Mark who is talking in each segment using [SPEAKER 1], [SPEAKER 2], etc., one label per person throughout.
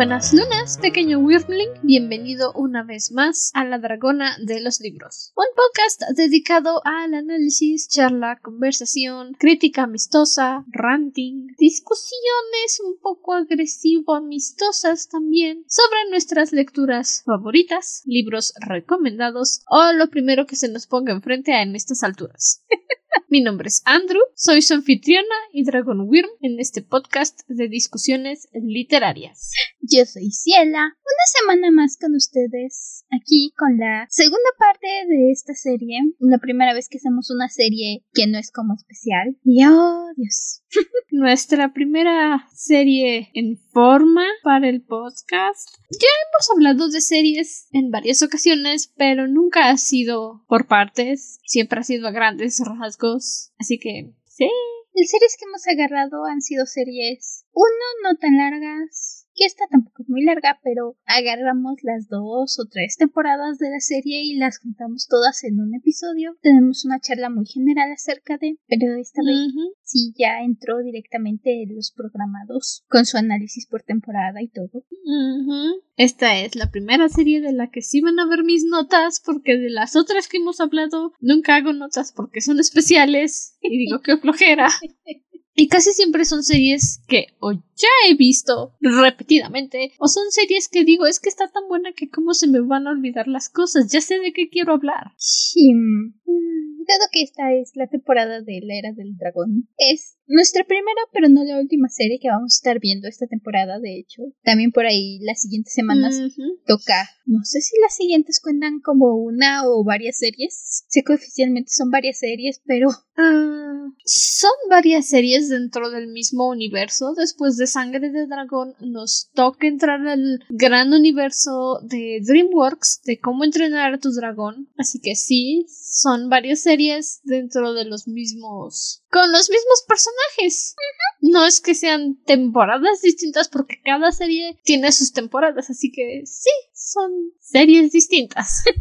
[SPEAKER 1] Buenas lunas, pequeño Wyrmling. Bienvenido una vez más a La Dragona de los Libros. Un podcast dedicado al análisis, charla, conversación, crítica amistosa, ranting, discusiones un poco agresivo-amistosas también sobre nuestras lecturas favoritas, libros recomendados o lo primero que se nos ponga enfrente en estas alturas. Mi nombre es Andrew, soy su anfitriona y Dragon Wyrm en este podcast de discusiones literarias.
[SPEAKER 2] Yo soy Ciela, una semana más con ustedes, aquí con la segunda parte de esta serie, la primera vez que hacemos una serie que no es como especial. Y oh, Dios.
[SPEAKER 1] Nuestra primera serie en forma para el podcast. Ya hemos hablado de series en varias ocasiones, pero nunca ha sido por partes, siempre ha sido a grandes rasgos, así que sí.
[SPEAKER 2] Las series que hemos agarrado han sido series, uno, no tan largas, que esta tampoco es muy larga, pero agarramos las dos o tres temporadas de la serie y las juntamos todas en un episodio. Tenemos una charla muy general acerca de, pero esta vez sí ya entró directamente en los programados con su análisis por temporada y todo.
[SPEAKER 1] Esta es la primera serie de la que sí van a ver mis notas, porque de las otras que hemos hablado nunca hago notas porque son especiales y digo que flojera. Y casi siempre son series que o ya he visto repetidamente, o son series que digo es que está tan buena que cómo se me van a olvidar las cosas, ya sé de qué quiero hablar.
[SPEAKER 2] Sí. Dado que esta es la temporada de la era del dragón, es nuestra primera, pero no la última serie que vamos a estar viendo esta temporada, de hecho. También por ahí las siguientes semanas toca. No sé si las siguientes cuentan como una o varias series. Sé que oficialmente son varias series, pero...
[SPEAKER 1] Ah, son varias series dentro del mismo universo. Después de Sangre de Dragón nos toca entrar al gran universo de DreamWorks de cómo entrenar a tu dragón. Así que sí, son varias series dentro de los mismos... con los mismos personajes. No es que sean temporadas distintas porque cada serie tiene sus temporadas, así que sí, son series distintas.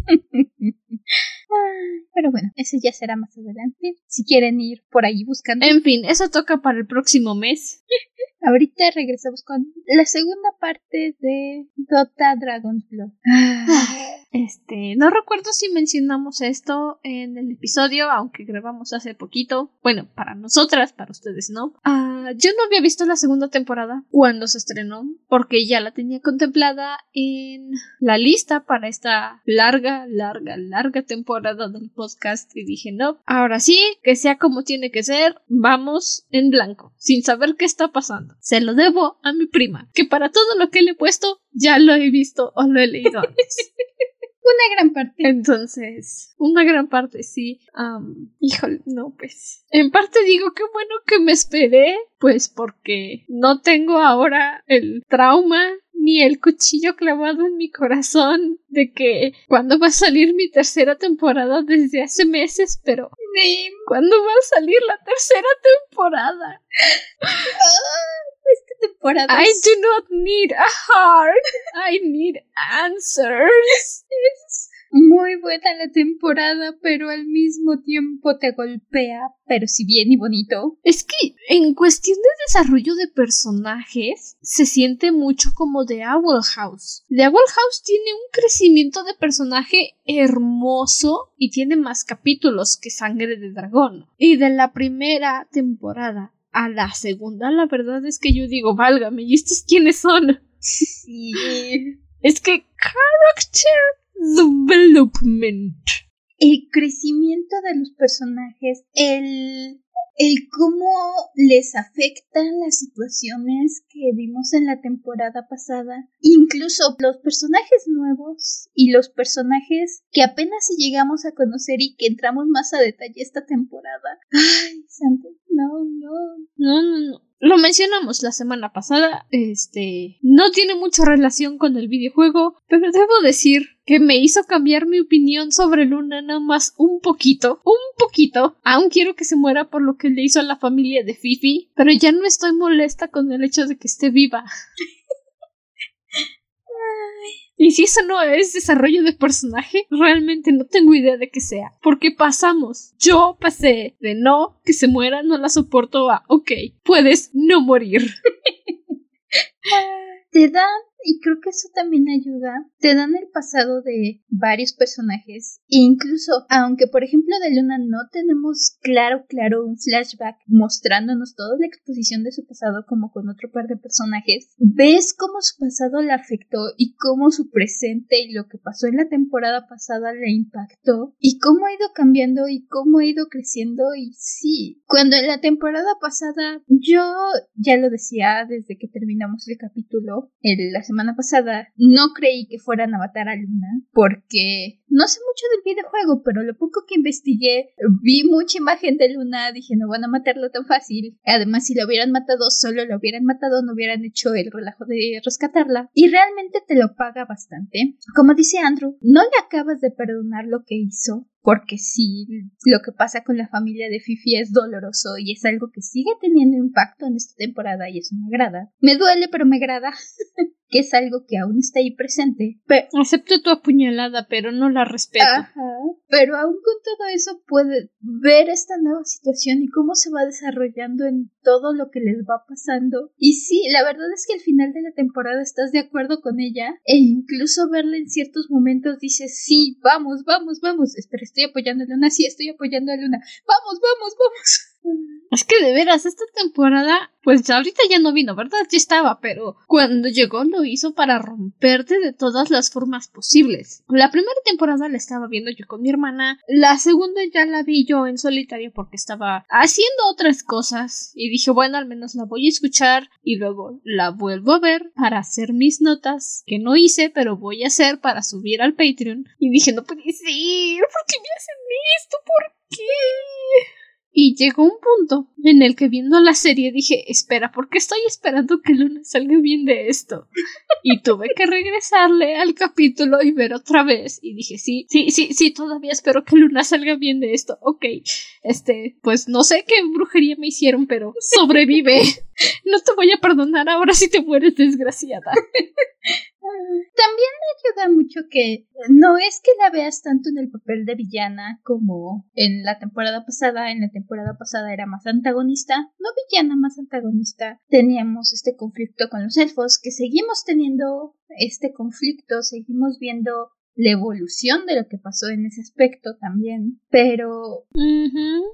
[SPEAKER 2] Pero bueno, eso ya será más adelante. Si quieren ir por ahí buscando.
[SPEAKER 1] En fin, eso toca para el próximo mes.
[SPEAKER 2] Ahorita regresamos con la segunda parte de Dota Dragon's Blood.
[SPEAKER 1] Este, no recuerdo si mencionamos esto en el episodio, aunque grabamos hace poquito. Bueno, para nosotras, para ustedes no. Ah, yo no había visto la segunda temporada cuando se estrenó, porque ya la tenía contemplada en la lista para esta larga, larga, larga temporada del podcast y dije, no, ahora sí, que sea como tiene que ser, vamos en blanco, sin saber qué está pasando. Se lo debo a mi prima, que para todo lo que le he puesto ya lo he visto o lo he leído antes.
[SPEAKER 2] una gran parte.
[SPEAKER 1] Entonces, una gran parte, sí. híjole, no, pues. En parte digo que bueno que me esperé, pues porque no tengo ahora el trauma ni el cuchillo clavado en mi corazón de que cuando va a salir mi tercera temporada desde hace meses, pero ¿cuándo va a salir la tercera temporada?
[SPEAKER 2] esta temporada.
[SPEAKER 1] I do not need a heart. I need answers.
[SPEAKER 2] muy buena la temporada, pero al mismo tiempo te golpea, pero si bien y bonito.
[SPEAKER 1] Es que en cuestión de desarrollo de personajes, se siente mucho como The Owl House. The Owl House tiene un crecimiento de personaje hermoso y tiene más capítulos que Sangre de Dragón. Y de la primera temporada a la segunda, la verdad es que yo digo, válgame, ¿y estos quiénes son?
[SPEAKER 2] Sí.
[SPEAKER 1] Es que character development.
[SPEAKER 2] El crecimiento de los personajes, el el cómo les afectan las situaciones que vimos en la temporada pasada, incluso los personajes nuevos y los personajes que apenas si llegamos a conocer y que entramos más a detalle esta temporada. Ay, santo, no, no,
[SPEAKER 1] no, no, no lo mencionamos la semana pasada, este, no tiene mucha relación con el videojuego, pero debo decir que me hizo cambiar mi opinión sobre Luna nada más un poquito, un poquito. Aún quiero que se muera por lo que le hizo a la familia de Fifi, pero ya no estoy molesta con el hecho de que esté viva. Y si eso no es desarrollo de personaje, realmente no tengo idea de qué sea. Porque pasamos. Yo pasé de no, que se muera, no la soporto a, ok, puedes no morir.
[SPEAKER 2] Te dan y creo que eso también ayuda. Te dan el pasado de varios personajes e incluso, aunque por ejemplo de Luna no tenemos claro, claro un flashback mostrándonos toda la exposición de su pasado como con otro par de personajes, ves cómo su pasado la afectó y cómo su presente y lo que pasó en la temporada pasada le impactó y cómo ha ido cambiando y cómo ha ido creciendo y sí, cuando en la temporada pasada yo ya lo decía desde que terminamos el capítulo, el, semana pasada, no creí que fueran a matar a Luna porque no sé mucho del videojuego, pero lo poco que investigué, vi mucha imagen de Luna, dije no van a matarlo tan fácil. Además, si lo hubieran matado solo, lo hubieran matado, no hubieran hecho el relajo de rescatarla. Y realmente te lo paga bastante. Como dice Andrew, no le acabas de perdonar lo que hizo, porque sí, lo que pasa con la familia de Fifi es doloroso y es algo que sigue teniendo impacto en esta temporada y eso me agrada. Me duele, pero me agrada. que es algo que aún está ahí presente.
[SPEAKER 1] Acepto tu apuñalada, pero no la respeto.
[SPEAKER 2] Ajá. Pero aún con todo eso puede ver esta nueva situación y cómo se va desarrollando en todo lo que les va pasando. Y sí, la verdad es que al final de la temporada estás de acuerdo con ella e incluso verla en ciertos momentos dices, sí, vamos, vamos, vamos. Espera, estoy apoyando a Luna, sí, estoy apoyando a Luna. Vamos, vamos, vamos.
[SPEAKER 1] Es que de veras, esta temporada, pues ahorita ya no vino, ¿verdad? Ya estaba, pero cuando llegó lo hizo para romperte de todas las formas posibles. La primera temporada la estaba viendo yo con mi hermana, la segunda ya la vi yo en solitario porque estaba haciendo otras cosas y dije, bueno, al menos la voy a escuchar y luego la vuelvo a ver para hacer mis notas que no hice, pero voy a hacer para subir al Patreon. Y dije, no puede ser, ¿por qué me hacen esto? ¿Por qué? Y llegó un punto en el que viendo la serie dije, espera, ¿por qué estoy esperando que Luna salga bien de esto? Y tuve que regresarle al capítulo y ver otra vez. Y dije, sí, sí, sí, sí, todavía espero que Luna salga bien de esto. Ok, este, pues no sé qué brujería me hicieron, pero sobrevive. No te voy a perdonar ahora si te mueres desgraciada.
[SPEAKER 2] También me ayuda mucho que no es que la veas tanto en el papel de villana como en la temporada pasada. En la temporada pasada era más antagonista, no villana, más antagonista. Teníamos este conflicto con los elfos, que seguimos teniendo este conflicto, seguimos viendo la evolución de lo que pasó en ese aspecto también. Pero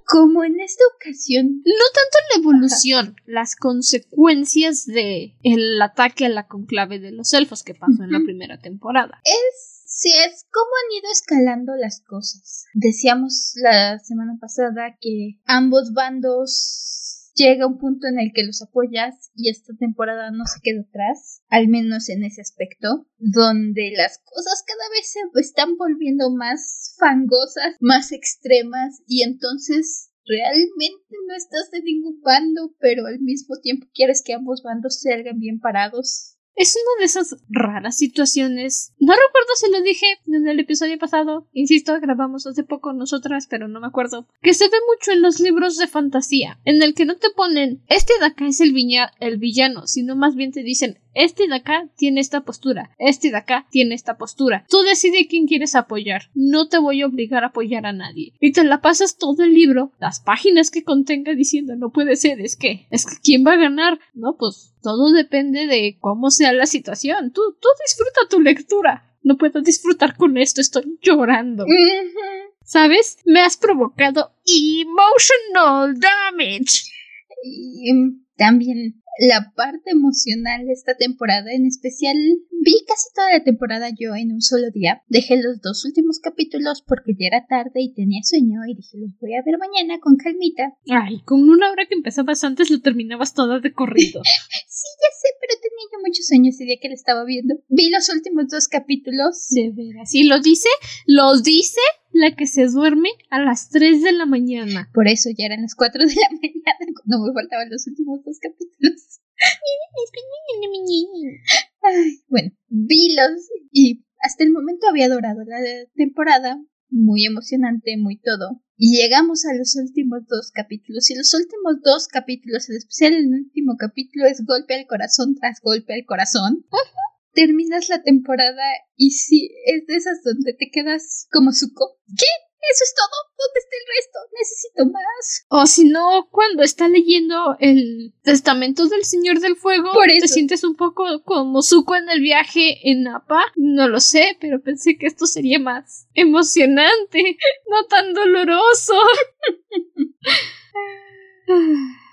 [SPEAKER 2] como en esta ocasión.
[SPEAKER 1] No tanto la evolución, las consecuencias de el ataque a la conclave de los elfos que pasó en la primera temporada.
[SPEAKER 2] Es Sí, es como han ido escalando las cosas. Decíamos la semana pasada que ambos bandos llega un punto en el que los apoyas y esta temporada no se queda atrás, al menos en ese aspecto, donde las cosas cada vez se están volviendo más fangosas, más extremas y entonces realmente no estás de ningún bando, pero al mismo tiempo quieres que ambos bandos salgan bien parados.
[SPEAKER 1] Es una de esas raras situaciones. No recuerdo si lo dije en el episodio pasado. Insisto, grabamos hace poco nosotras, pero no me acuerdo. Que se ve mucho en los libros de fantasía, en el que no te ponen este de acá es el, el villano, sino más bien te dicen este de acá tiene esta postura, este de acá tiene esta postura. Tú decides quién quieres apoyar. No te voy a obligar a apoyar a nadie. Y te la pasas todo el libro, las páginas que contenga diciendo no puede ser, es que, es que quién va a ganar. No, pues todo depende de cómo sea la situación. Tú, tú disfruta tu lectura. No puedo disfrutar con esto, estoy llorando. ¿Sabes? Me has provocado emotional damage.
[SPEAKER 2] Y también la parte emocional de esta temporada, en especial vi casi toda la temporada yo en un solo día. Dejé los dos últimos capítulos porque ya era tarde y tenía sueño y dije los voy a ver mañana con calmita.
[SPEAKER 1] Ay, con una hora que empezabas antes lo terminabas toda de corrido.
[SPEAKER 2] sí, ya sé, pero tenía yo mucho sueño ese día que lo estaba viendo. Vi los últimos dos capítulos.
[SPEAKER 1] De veras. Y lo dice, los dice la que se duerme a las 3 de la mañana.
[SPEAKER 2] Por eso ya eran las 4 de la mañana cuando me faltaban los últimos dos capítulos. bueno, vi los y hasta el momento había adorado la temporada, muy emocionante, muy todo. Y llegamos a los últimos dos capítulos. Y los últimos dos capítulos, en especial el último capítulo, es golpe al corazón tras golpe al corazón. Terminas la temporada y sí, es de esas donde te quedas como suco. ¿Qué? eso es todo. ¿Dónde está el resto? Necesito más.
[SPEAKER 1] O si no, cuando está leyendo el testamento del Señor del Fuego, te sientes un poco como Zuko en el viaje en Napa. No lo sé, pero pensé que esto sería más emocionante, no tan doloroso.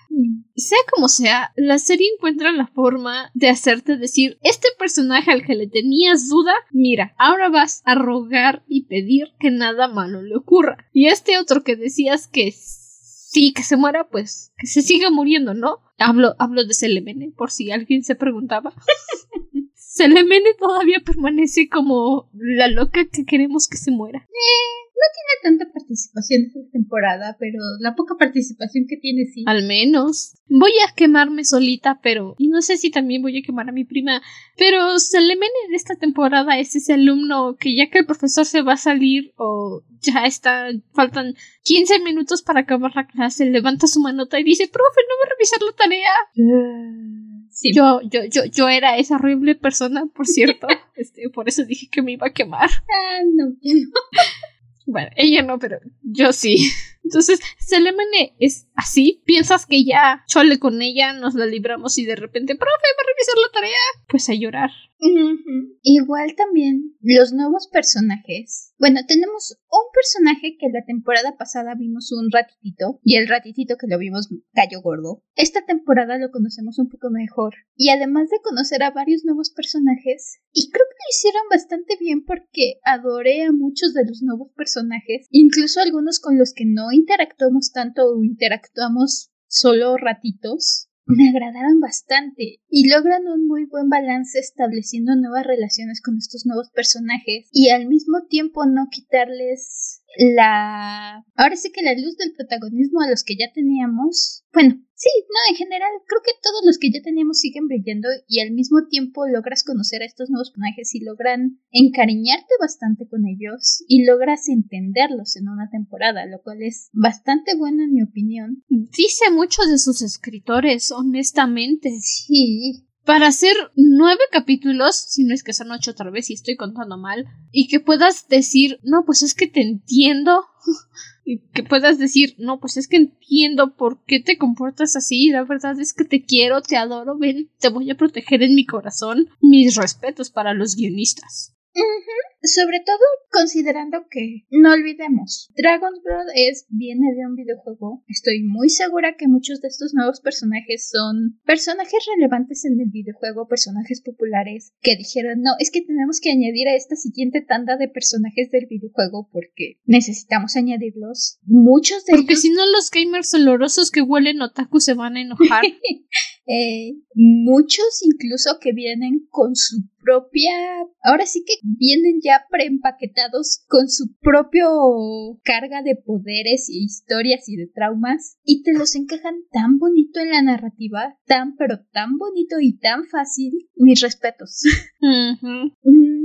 [SPEAKER 1] Sea como sea, la serie encuentra la forma de hacerte decir, este personaje al que le tenías duda, mira, ahora vas a rogar y pedir que nada malo le ocurra. Y este otro que decías que sí, que se muera, pues que se siga muriendo, ¿no? Hablo, hablo de Selemene, por si alguien se preguntaba. Selemene todavía permanece como la loca que queremos que se muera.
[SPEAKER 2] Eh, no tiene tanta participación esta temporada, pero la poca participación que tiene sí.
[SPEAKER 1] Al menos. Voy a quemarme solita, pero. Y no sé si también voy a quemar a mi prima. Pero Selemene en esta temporada es ese alumno que ya que el profesor se va a salir o ya está. faltan 15 minutos para acabar la clase, levanta su manota y dice: Profe, no va a revisar la tarea. Yo, yo, yo, yo era esa horrible persona, por cierto. este, por eso dije que me iba a quemar.
[SPEAKER 2] Ah, no.
[SPEAKER 1] bueno, ella no, pero yo sí. Entonces, Selemene es así. Piensas que ya chole con ella, nos la libramos y de repente, profe, va a revisar la tarea. Pues a llorar.
[SPEAKER 2] Igual también los nuevos personajes. Bueno, tenemos un personaje que la temporada pasada vimos un ratitito y el ratitito que lo vimos gallo gordo. Esta temporada lo conocemos un poco mejor y además de conocer a varios nuevos personajes, y creo que lo hicieron bastante bien porque adoré a muchos de los nuevos personajes, incluso algunos con los que no interactuamos tanto o interactuamos solo ratitos me agradaron bastante y logran un muy buen balance estableciendo nuevas relaciones con estos nuevos personajes y al mismo tiempo no quitarles la... Ahora sí que la luz del protagonismo a los que ya teníamos. Bueno, sí, no, en general creo que todos los que ya teníamos siguen brillando y al mismo tiempo logras conocer a estos nuevos personajes y logran encariñarte bastante con ellos y logras entenderlos en una temporada, lo cual es bastante bueno en mi opinión.
[SPEAKER 1] Dice mucho de sus escritores, honestamente.
[SPEAKER 2] Sí,
[SPEAKER 1] para hacer nueve capítulos, si no es que son ocho otra vez y estoy contando mal, y que puedas decir, no, pues es que te entiendo, y que puedas decir, no, pues es que entiendo por qué te comportas así, la verdad es que te quiero, te adoro, ven, te voy a proteger en mi corazón. Mis respetos para los guionistas.
[SPEAKER 2] Sobre todo considerando que, no olvidemos, Dragon's Blood es, viene de un videojuego. Estoy muy segura que muchos de estos nuevos personajes son personajes relevantes en el videojuego, personajes populares que dijeron, no, es que tenemos que añadir a esta siguiente tanda de personajes del videojuego porque necesitamos añadirlos. Muchos de
[SPEAKER 1] porque si no los gamers olorosos que huelen otaku se van a enojar.
[SPEAKER 2] Eh, muchos incluso que vienen con su propia, ahora sí que vienen ya preempaquetados con su propio carga de poderes y historias y de traumas y te los encajan tan bonito en la narrativa, tan pero tan bonito y tan fácil. Mis respetos.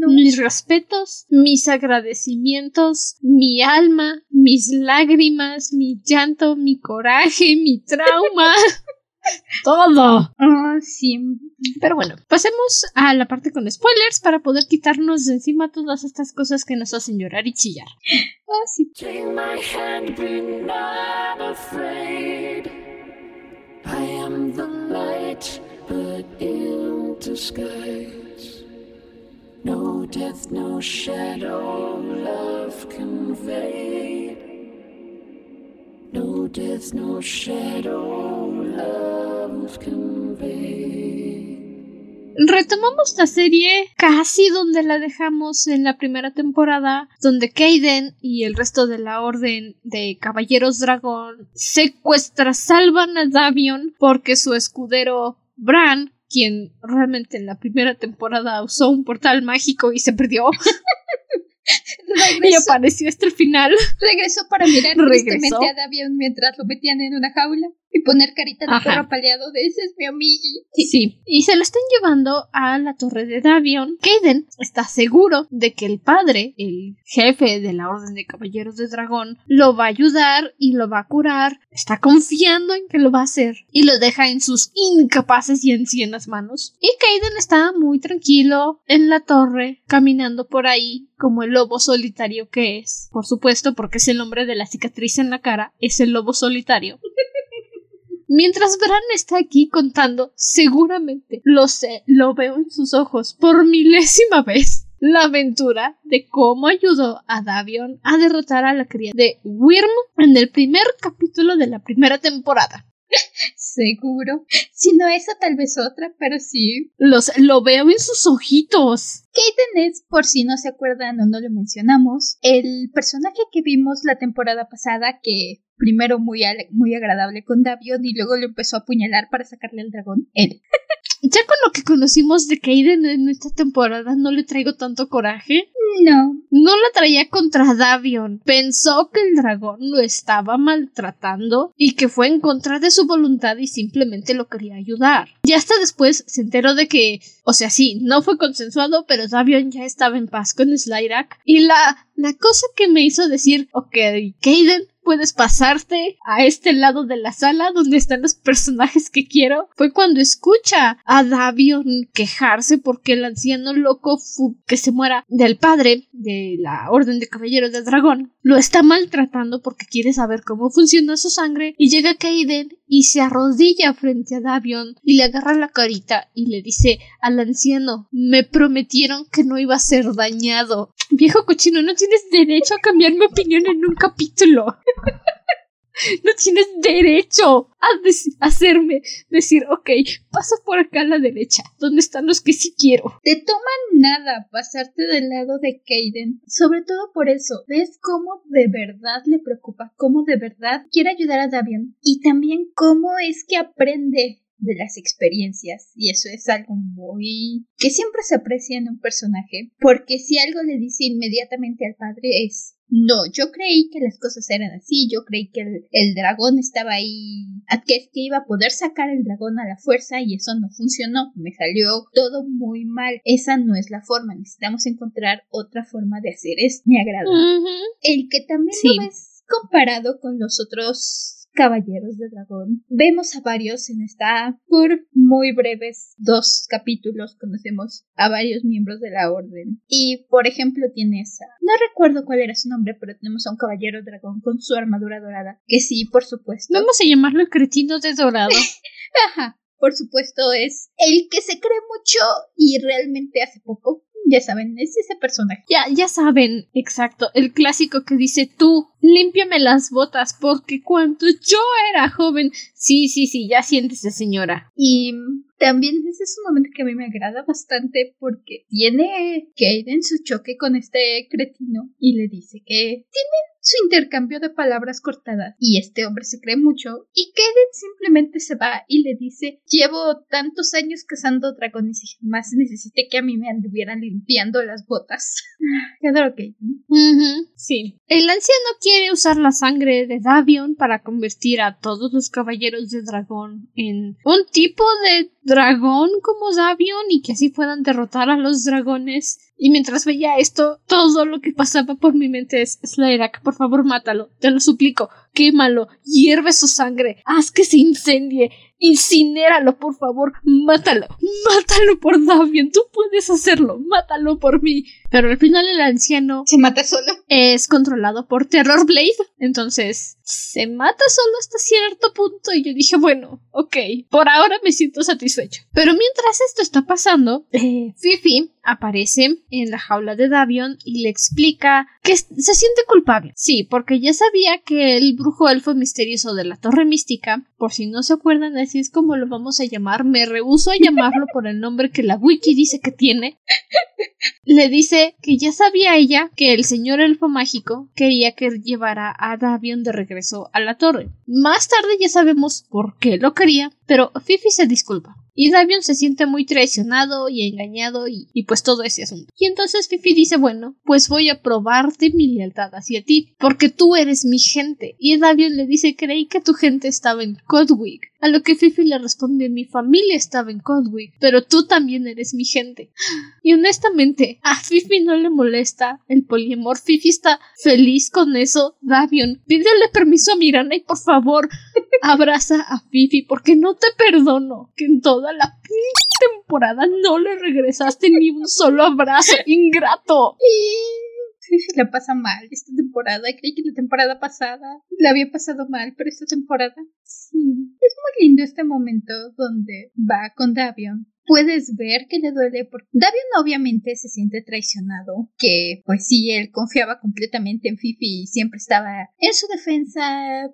[SPEAKER 1] Mis respetos, mis agradecimientos, mi alma, mis lágrimas, mi llanto, mi coraje, mi trauma. Todo.
[SPEAKER 2] Ah, sí.
[SPEAKER 1] Pero bueno, pasemos a la parte con spoilers para poder quitarnos de encima todas estas cosas que nos hacen llorar y chillar.
[SPEAKER 2] Ah, sí. I am the light, but in disguise. No death, no shadow, love conveyed. No death, no shadow,
[SPEAKER 1] Retomamos la serie casi donde la dejamos en la primera temporada, donde Kaiden y el resto de la orden de Caballeros Dragón secuestra, salvan a Davion porque su escudero Bran, quien realmente en la primera temporada usó un portal mágico y se perdió. y apareció hasta el final.
[SPEAKER 2] Regresó para mirar tristemente a Davion mientras lo metían en una jaula. Y poner carita de perro paleado de ese es mi amigo.
[SPEAKER 1] Sí. Y se lo están llevando a la torre de Davion. Kaden está seguro de que el padre, el jefe de la Orden de Caballeros de Dragón, lo va a ayudar y lo va a curar. Está confiando en que lo va a hacer. Y lo deja en sus incapaces y ancianas manos. Y Kaden está muy tranquilo en la torre, caminando por ahí como el lobo solitario que es. Por supuesto, porque es el nombre de la cicatriz en la cara, es el lobo solitario. Mientras Bran está aquí contando, seguramente lo sé, lo veo en sus ojos por milésima vez. La aventura de cómo ayudó a Davion a derrotar a la cría de Wyrm en el primer capítulo de la primera temporada.
[SPEAKER 2] Seguro. Si no esa, tal vez otra, pero sí.
[SPEAKER 1] Los, lo veo en sus ojitos.
[SPEAKER 2] Kaden es, por si no se acuerdan o no lo mencionamos, el personaje que vimos la temporada pasada que primero muy, muy agradable con Davion y luego le empezó a apuñalar para sacarle al dragón. Él.
[SPEAKER 1] ya con lo que conocimos de Kaiden en esta temporada, no le traigo tanto coraje.
[SPEAKER 2] No.
[SPEAKER 1] No la traía contra Davion. Pensó que el dragón lo estaba maltratando y que fue en contra de su voluntad y simplemente lo quería ayudar. Y hasta después se enteró de que, o sea, sí, no fue consensuado, pero Davion ya estaba en paz con Slyrak. Y la, la cosa que me hizo decir, ok, Kaiden, puedes pasarte a este lado de la sala donde están los personajes que quiero fue cuando escucha a Davion quejarse porque el anciano loco que se muera del padre de la Orden de Caballeros del Dragón lo está maltratando porque quiere saber cómo funciona su sangre y llega Kaiden y se arrodilla frente a Davion y le agarra la carita y le dice al anciano me prometieron que no iba a ser dañado. Viejo cochino, no tienes derecho a cambiar mi opinión en un capítulo. No tienes derecho a hacerme decir, ok, pasa por acá a la derecha, donde están los que sí quiero.
[SPEAKER 2] Te toman nada pasarte del lado de Kaden, sobre todo por eso. Ves cómo de verdad le preocupa, cómo de verdad quiere ayudar a Davion y también cómo es que aprende de las experiencias y eso es algo muy que siempre se aprecia en un personaje porque si algo le dice inmediatamente al padre es no, yo creí que las cosas eran así, yo creí que el, dragón estaba ahí, que, que iba a poder sacar el dragón a la fuerza y eso no funcionó, me salió todo muy mal, esa no es la forma, necesitamos encontrar otra forma de hacer esto, me agrada. El que también lo ves comparado con los otros Caballeros de Dragón. Vemos a varios en esta, por muy breves dos capítulos, conocemos a varios miembros de la Orden. Y, por ejemplo, tienes a... No recuerdo cuál era su nombre, pero tenemos a un Caballero Dragón con su armadura dorada, que sí, por supuesto.
[SPEAKER 1] Vamos a llamarlo el cretino de dorado.
[SPEAKER 2] Ajá. Por supuesto, es el que se cree mucho y realmente hace poco ya saben, es ese personaje.
[SPEAKER 1] Ya, ya saben, exacto, el clásico que dice tú, límpiame las botas porque cuando yo era joven, sí, sí, sí, ya siéntese señora.
[SPEAKER 2] Y también ese es un momento que a mí me agrada bastante porque tiene en su choque con este cretino y le dice que tiene su intercambio de palabras cortadas y este hombre se cree mucho y Kaden simplemente se va y le dice llevo tantos años cazando dragones y jamás necesité que a mí me anduvieran limpiando las botas. Qué adoro Kaden.
[SPEAKER 1] Sí. El anciano quiere usar la sangre de Davion para convertir a todos los caballeros de dragón en un tipo de dragón como Davion y que así puedan derrotar a los dragones. Y mientras veía esto, todo lo que pasaba por mi mente es Slayerak, por favor mátalo, te lo suplico, quémalo, hierve su sangre, haz que se incendie, incinéralo, por favor, mátalo, mátalo por Davion, tú puedes hacerlo, mátalo por mí. Pero al final el anciano
[SPEAKER 2] se mata solo.
[SPEAKER 1] Es controlado por Terror Blade, entonces se mata solo hasta cierto punto y yo dije, bueno, ok, por ahora me siento satisfecho. Pero mientras esto está pasando, eh, Fifi aparece en la jaula de Davion y le explica que se siente culpable. Sí, porque ya sabía que el brujo elfo misterioso de la Torre Mística, por si no se acuerdan, así es como lo vamos a llamar, me rehuso a llamarlo por el nombre que la wiki dice que tiene, le dice que ya sabía ella que el señor elfo mágico quería que llevara a Davion de regreso a la torre. Más tarde ya sabemos por qué lo quería, pero Fifi se disculpa Y Davion se siente muy traicionado y engañado y, y pues todo ese asunto. Y entonces Fifi dice, bueno, pues voy a probarte mi lealtad hacia ti, porque tú eres mi gente. Y Davion le dice, creí que tu gente estaba en Codwick. A lo que Fifi le responde mi familia estaba en Codwick, pero tú también eres mi gente. Y honestamente, a Fifi no le molesta el poliamor. Fifi está feliz con eso. Davion, pídele permiso a Mirana y por favor abraza a Fifi porque no te perdono que en toda la temporada no le regresaste ni un solo abrazo ingrato.
[SPEAKER 2] La pasa mal esta temporada. Creí que la temporada pasada la había pasado mal, pero esta temporada sí. Es muy lindo este momento donde va con Davion puedes ver que le duele porque Davion obviamente se siente traicionado, que pues sí, él confiaba completamente en Fifi y siempre estaba en su defensa,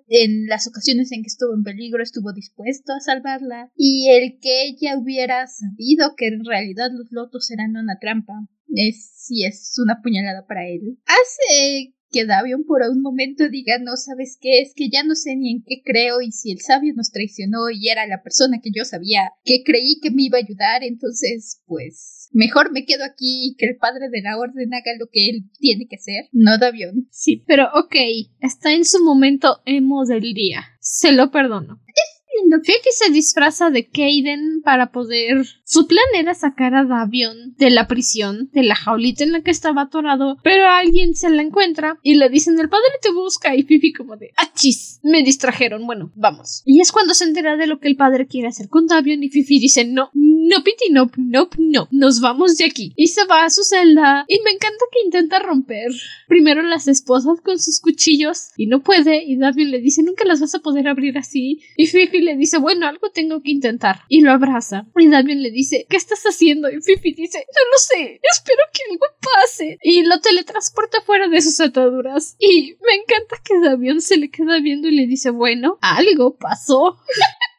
[SPEAKER 2] en las ocasiones en que estuvo en peligro estuvo dispuesto a salvarla y el que ella hubiera sabido que en realidad los lotos eran una trampa es sí es una puñalada para él. Hace que Davion por un momento diga, no sabes qué, es que ya no sé ni en qué creo y si el sabio nos traicionó y era la persona que yo sabía que creí que me iba a ayudar, entonces pues mejor me quedo aquí y que el padre de la orden haga lo que él tiene que hacer, no Davion.
[SPEAKER 1] Sí, pero ok, está en su momento emo del día, se lo perdono. Fifi se disfraza de Kaden para poder. Su plan era sacar a Davion de la prisión, de la jaulita en la que estaba atorado, pero alguien se la encuentra y le dicen: El padre te busca. Y Fifi, como de ¡Achis! Me distrajeron. Bueno, vamos. Y es cuando se entera de lo que el padre quiere hacer con Davion y Fifi dice: No, no, Piti, no, no, no. Nos vamos de aquí. Y se va a su celda. Y me encanta que intenta romper primero las esposas con sus cuchillos y no puede. Y Davion le dice: Nunca las vas a poder abrir así. Y Fifi le dice, bueno, algo tengo que intentar. Y lo abraza. Y Damien le dice, ¿qué estás haciendo? Y Fifi dice, no lo sé, espero que algo pase. Y lo teletransporta fuera de sus ataduras. Y me encanta que Damien se le queda viendo y le dice, bueno, algo pasó.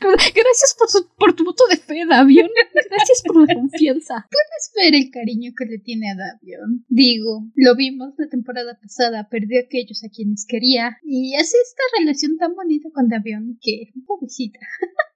[SPEAKER 1] Gracias por, por, tu voto de fe, Davion. Gracias por la confianza.
[SPEAKER 2] Puedes ver el cariño que le tiene a Davion. Digo, lo vimos la temporada pasada, perdió a aquellos a quienes quería y hace esta relación tan bonita con Davion que, pobrecita.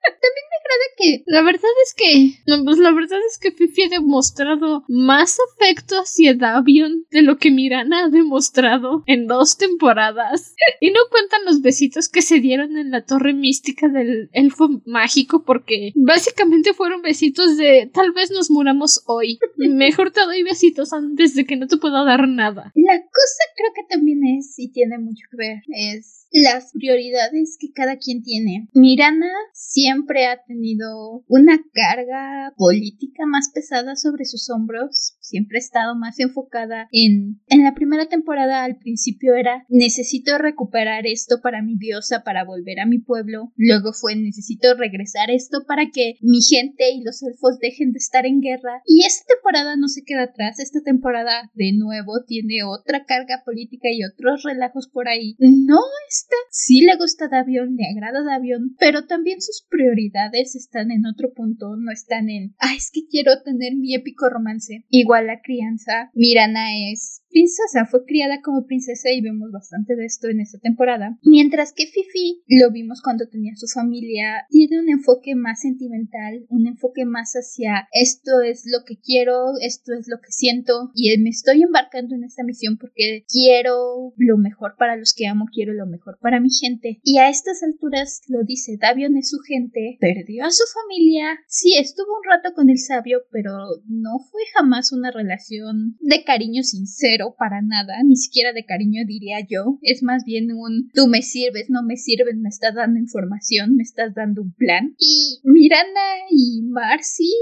[SPEAKER 2] También me agrada que.
[SPEAKER 1] La verdad es que. No, pues la verdad es que Fifi ha demostrado más afecto hacia Davion de lo que Mirana ha demostrado en dos temporadas. y no cuentan los besitos que se dieron en la torre mística del elfo mágico, porque básicamente fueron besitos de tal vez nos muramos hoy. Mejor te doy besitos antes de que no te pueda dar nada.
[SPEAKER 2] La cosa creo que también es, y tiene mucho que ver, es las prioridades que cada quien tiene. Mirana siempre ha tenido una carga política más pesada sobre sus hombros, siempre ha estado más enfocada en... En la primera temporada. Al principio era necesito recuperar esto para mi diosa para volver a mi pueblo, luego fue necesito regresar esto para que mi gente y los elfos dejen de estar en guerra y esta temporada no se queda atrás, esta temporada de nuevo tiene otra carga política y otros relajos por ahí. No es sí le gusta Davion, le agrada Davion, pero también sus prioridades están en otro punto, no están en, ah, es que quiero tener mi épico romance. Igual la crianza, Mirana es princesa, fue criada como princesa y vemos bastante de esto en esta temporada. Mientras que Fifi lo vimos cuando tenía su familia, tiene un enfoque más sentimental, un enfoque más hacia esto es lo que quiero, esto es lo que siento y me estoy embarcando en esta misión porque quiero lo mejor para los que amo, quiero lo mejor para mi gente. Y a estas alturas lo dice, Davion es su gente, perdió a su familia, sí, estuvo un rato con el sabio, pero no fue jamás una relación de cariño sincero para nada, ni siquiera de cariño diría yo, es más bien un tú me sirves, no me sirves, me estás dando información, me estás dando un plan. Y Miranda y Marcy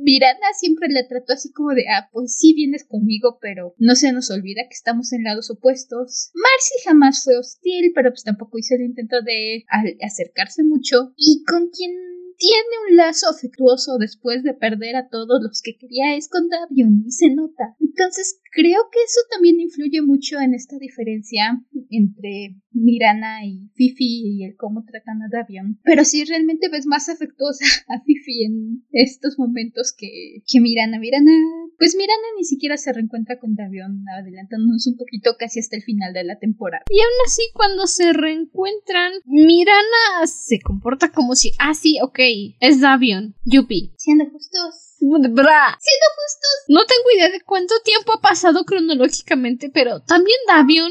[SPEAKER 2] Miranda siempre le trató así como de, ah, pues sí vienes conmigo, pero no se nos olvida que estamos en lados opuestos. Marcy jamás fue hostil, pero pues tampoco hizo el intento de acercarse mucho. Y con quien tiene un lazo afectuoso después de perder a todos los que quería es con Davion y se nota. Entonces creo que eso también influye mucho en esta diferencia entre Mirana y Fifi y el cómo tratan a Davion. Pero sí realmente ves más afectuosa a Fifi en estos momentos que, que Mirana. Mirana pues Mirana ni siquiera se reencuentra con Davion, adelantándonos un poquito casi hasta el final de la temporada.
[SPEAKER 1] Y aún así, cuando se reencuentran, Mirana se comporta como si, ah, sí, ok, es Davion, Yupi.
[SPEAKER 2] Siendo justos.
[SPEAKER 1] Bra.
[SPEAKER 2] Siendo justos.
[SPEAKER 1] No tengo idea de cuánto tiempo ha pasado cronológicamente, pero también Davion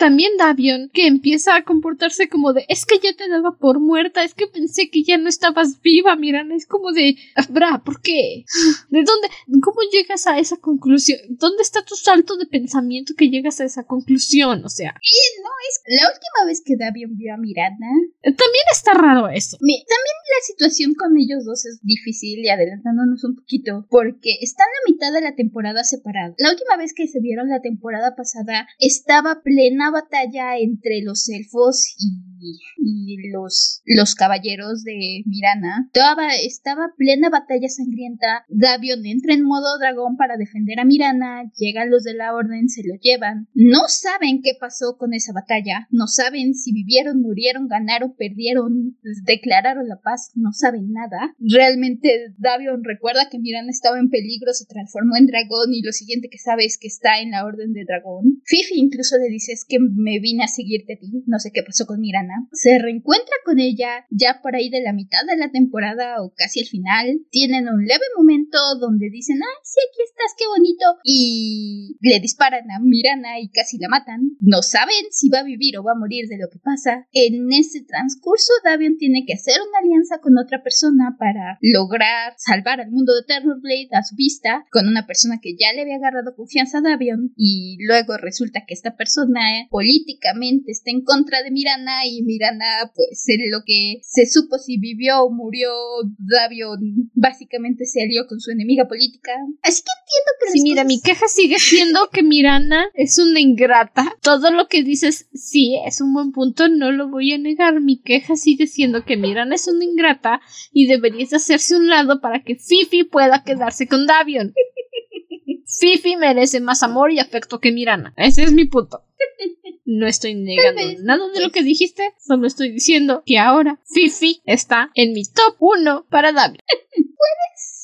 [SPEAKER 1] también Davion, que empieza a comportarse como de, es que ya te daba por muerta, es que pensé que ya no estabas viva, Mirana, es como de, bra, ¿por qué? ¿De dónde? ¿Cómo llegas a esa conclusión? ¿Dónde está tu salto de pensamiento que llegas a esa conclusión? O sea.
[SPEAKER 2] Y no, es la última vez que Davion vio a Mirana.
[SPEAKER 1] También está raro eso.
[SPEAKER 2] también la situación con ellos dos es difícil y adelantándonos un poquito, porque están la mitad de la temporada separada. La última vez que se vieron la temporada pasada estaba plena batalla entre los elfos y, los, caballeros de Mirana. Toda, estaba plena batalla sangrienta. Davion entra en modo dragón para defender a Mirana. Llegan los de la orden, se lo llevan. No saben qué pasó con esa batalla. No saben si vivieron, murieron, ganaron, perdieron, declararon la paz. No saben nada. Realmente Davion recuerda que Mirana estaba en peligro, se transformó en dragón y lo siguiente que sabe es que está en la orden de dragón. Fifi incluso le dice que me vine a seguirte a ti, no sé qué pasó con Mirana. Se reencuentra con ella ya por ahí de la mitad de la temporada o casi el final. Tienen un leve momento donde dicen, ay, sí, aquí estás, qué bonito. Y le disparan a Mirana y casi la matan. No saben si va a vivir o va a morir de lo que pasa. En ese transcurso, Davion tiene que hacer una alianza con otra persona para lograr salvar al mundo de Terrorblade a su vista, con una persona que ya le había agarrado confianza a Davion. Y luego resulta que esta persona políticamente está en contra de Mirana y Mirana pues es lo que se supo si vivió o murió Davion básicamente se alió con su enemiga política. Así que entiendo que...
[SPEAKER 1] Sí, mira, mi queja sigue siendo que Mirana es una ingrata. Todo lo que dices sí es un buen punto, no lo voy a negar. Mi queja sigue siendo que Mirana es una ingrata y deberías hacerse un lado para que Fifi pueda quedarse con Davion. Fifi merece más amor y afecto que Mirana. Ese es mi punto. No estoy negando nada de lo que dijiste, solo estoy diciendo que ahora Fifi está en mi top 1 para David.
[SPEAKER 2] Puedes,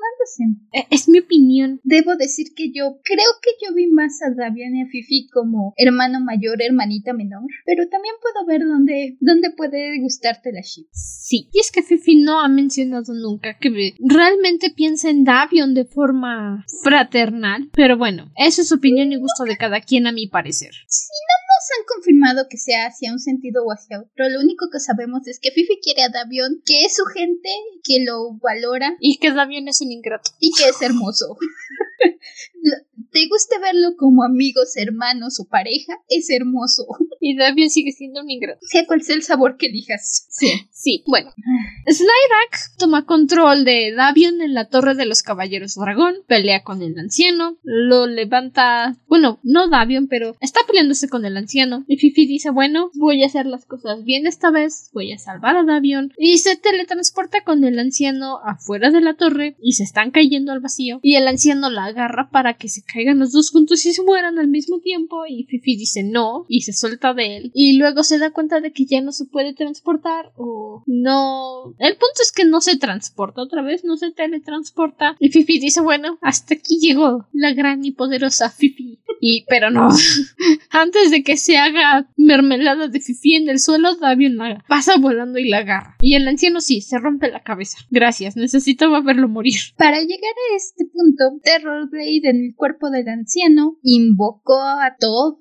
[SPEAKER 2] no lo sé.
[SPEAKER 1] E, es mi opinión.
[SPEAKER 2] Debo decir que yo creo que yo vi más a Davian y a Fifi como hermano mayor, hermanita menor, pero también puedo ver dónde, dónde puede gustarte la ship.
[SPEAKER 1] Sí, y es que Fifi no ha mencionado nunca que realmente piensa en Davion de forma fraternal, pero bueno, eso es su opinión y gusto de cada quien a mi parecer.
[SPEAKER 2] Sí, no han confirmado que sea hacia un sentido o hacia otro. Lo único que sabemos es que Fifi quiere a Davion, que es su gente, que lo valora.
[SPEAKER 1] Y que Davion es un ingrato.
[SPEAKER 2] Y que es hermoso. te guste verlo como amigos, hermanos o pareja, es hermoso.
[SPEAKER 1] Y Davion sigue siendo un ingrato.
[SPEAKER 2] Sea cual sea el sabor que elijas.
[SPEAKER 1] Sí. Sí, bueno. Slyrak toma control de Davion en la Torre de los Caballeros Dragón, pelea con el anciano, lo levanta, bueno, no Davion, pero está peleándose con el anciano. Y Fifi dice, bueno, voy a hacer las cosas bien esta vez, voy a salvar a Davion. Y se teletransporta con el anciano afuera de la torre y se están cayendo al vacío. Y el anciano la agarra para que se caigan los dos juntos y se mueran al mismo tiempo. Y Fifi dice no y se suelta de él. Y luego se da cuenta de que ya no se puede transportar o no. El punto es que no se transporta otra vez, no se teletransporta. Y Fifi dice, bueno, hasta aquí llegó la gran y poderosa Fifi. Y, pero no. Antes de que se haga mermelada de Fifi en el suelo, Davion la pasa volando y la agarra. Y el anciano sí, se rompe la cabeza. Gracias, necesitaba verlo morir.
[SPEAKER 2] Para llegar a este punto, Terrorblade en el cuerpo del anciano invocó a todo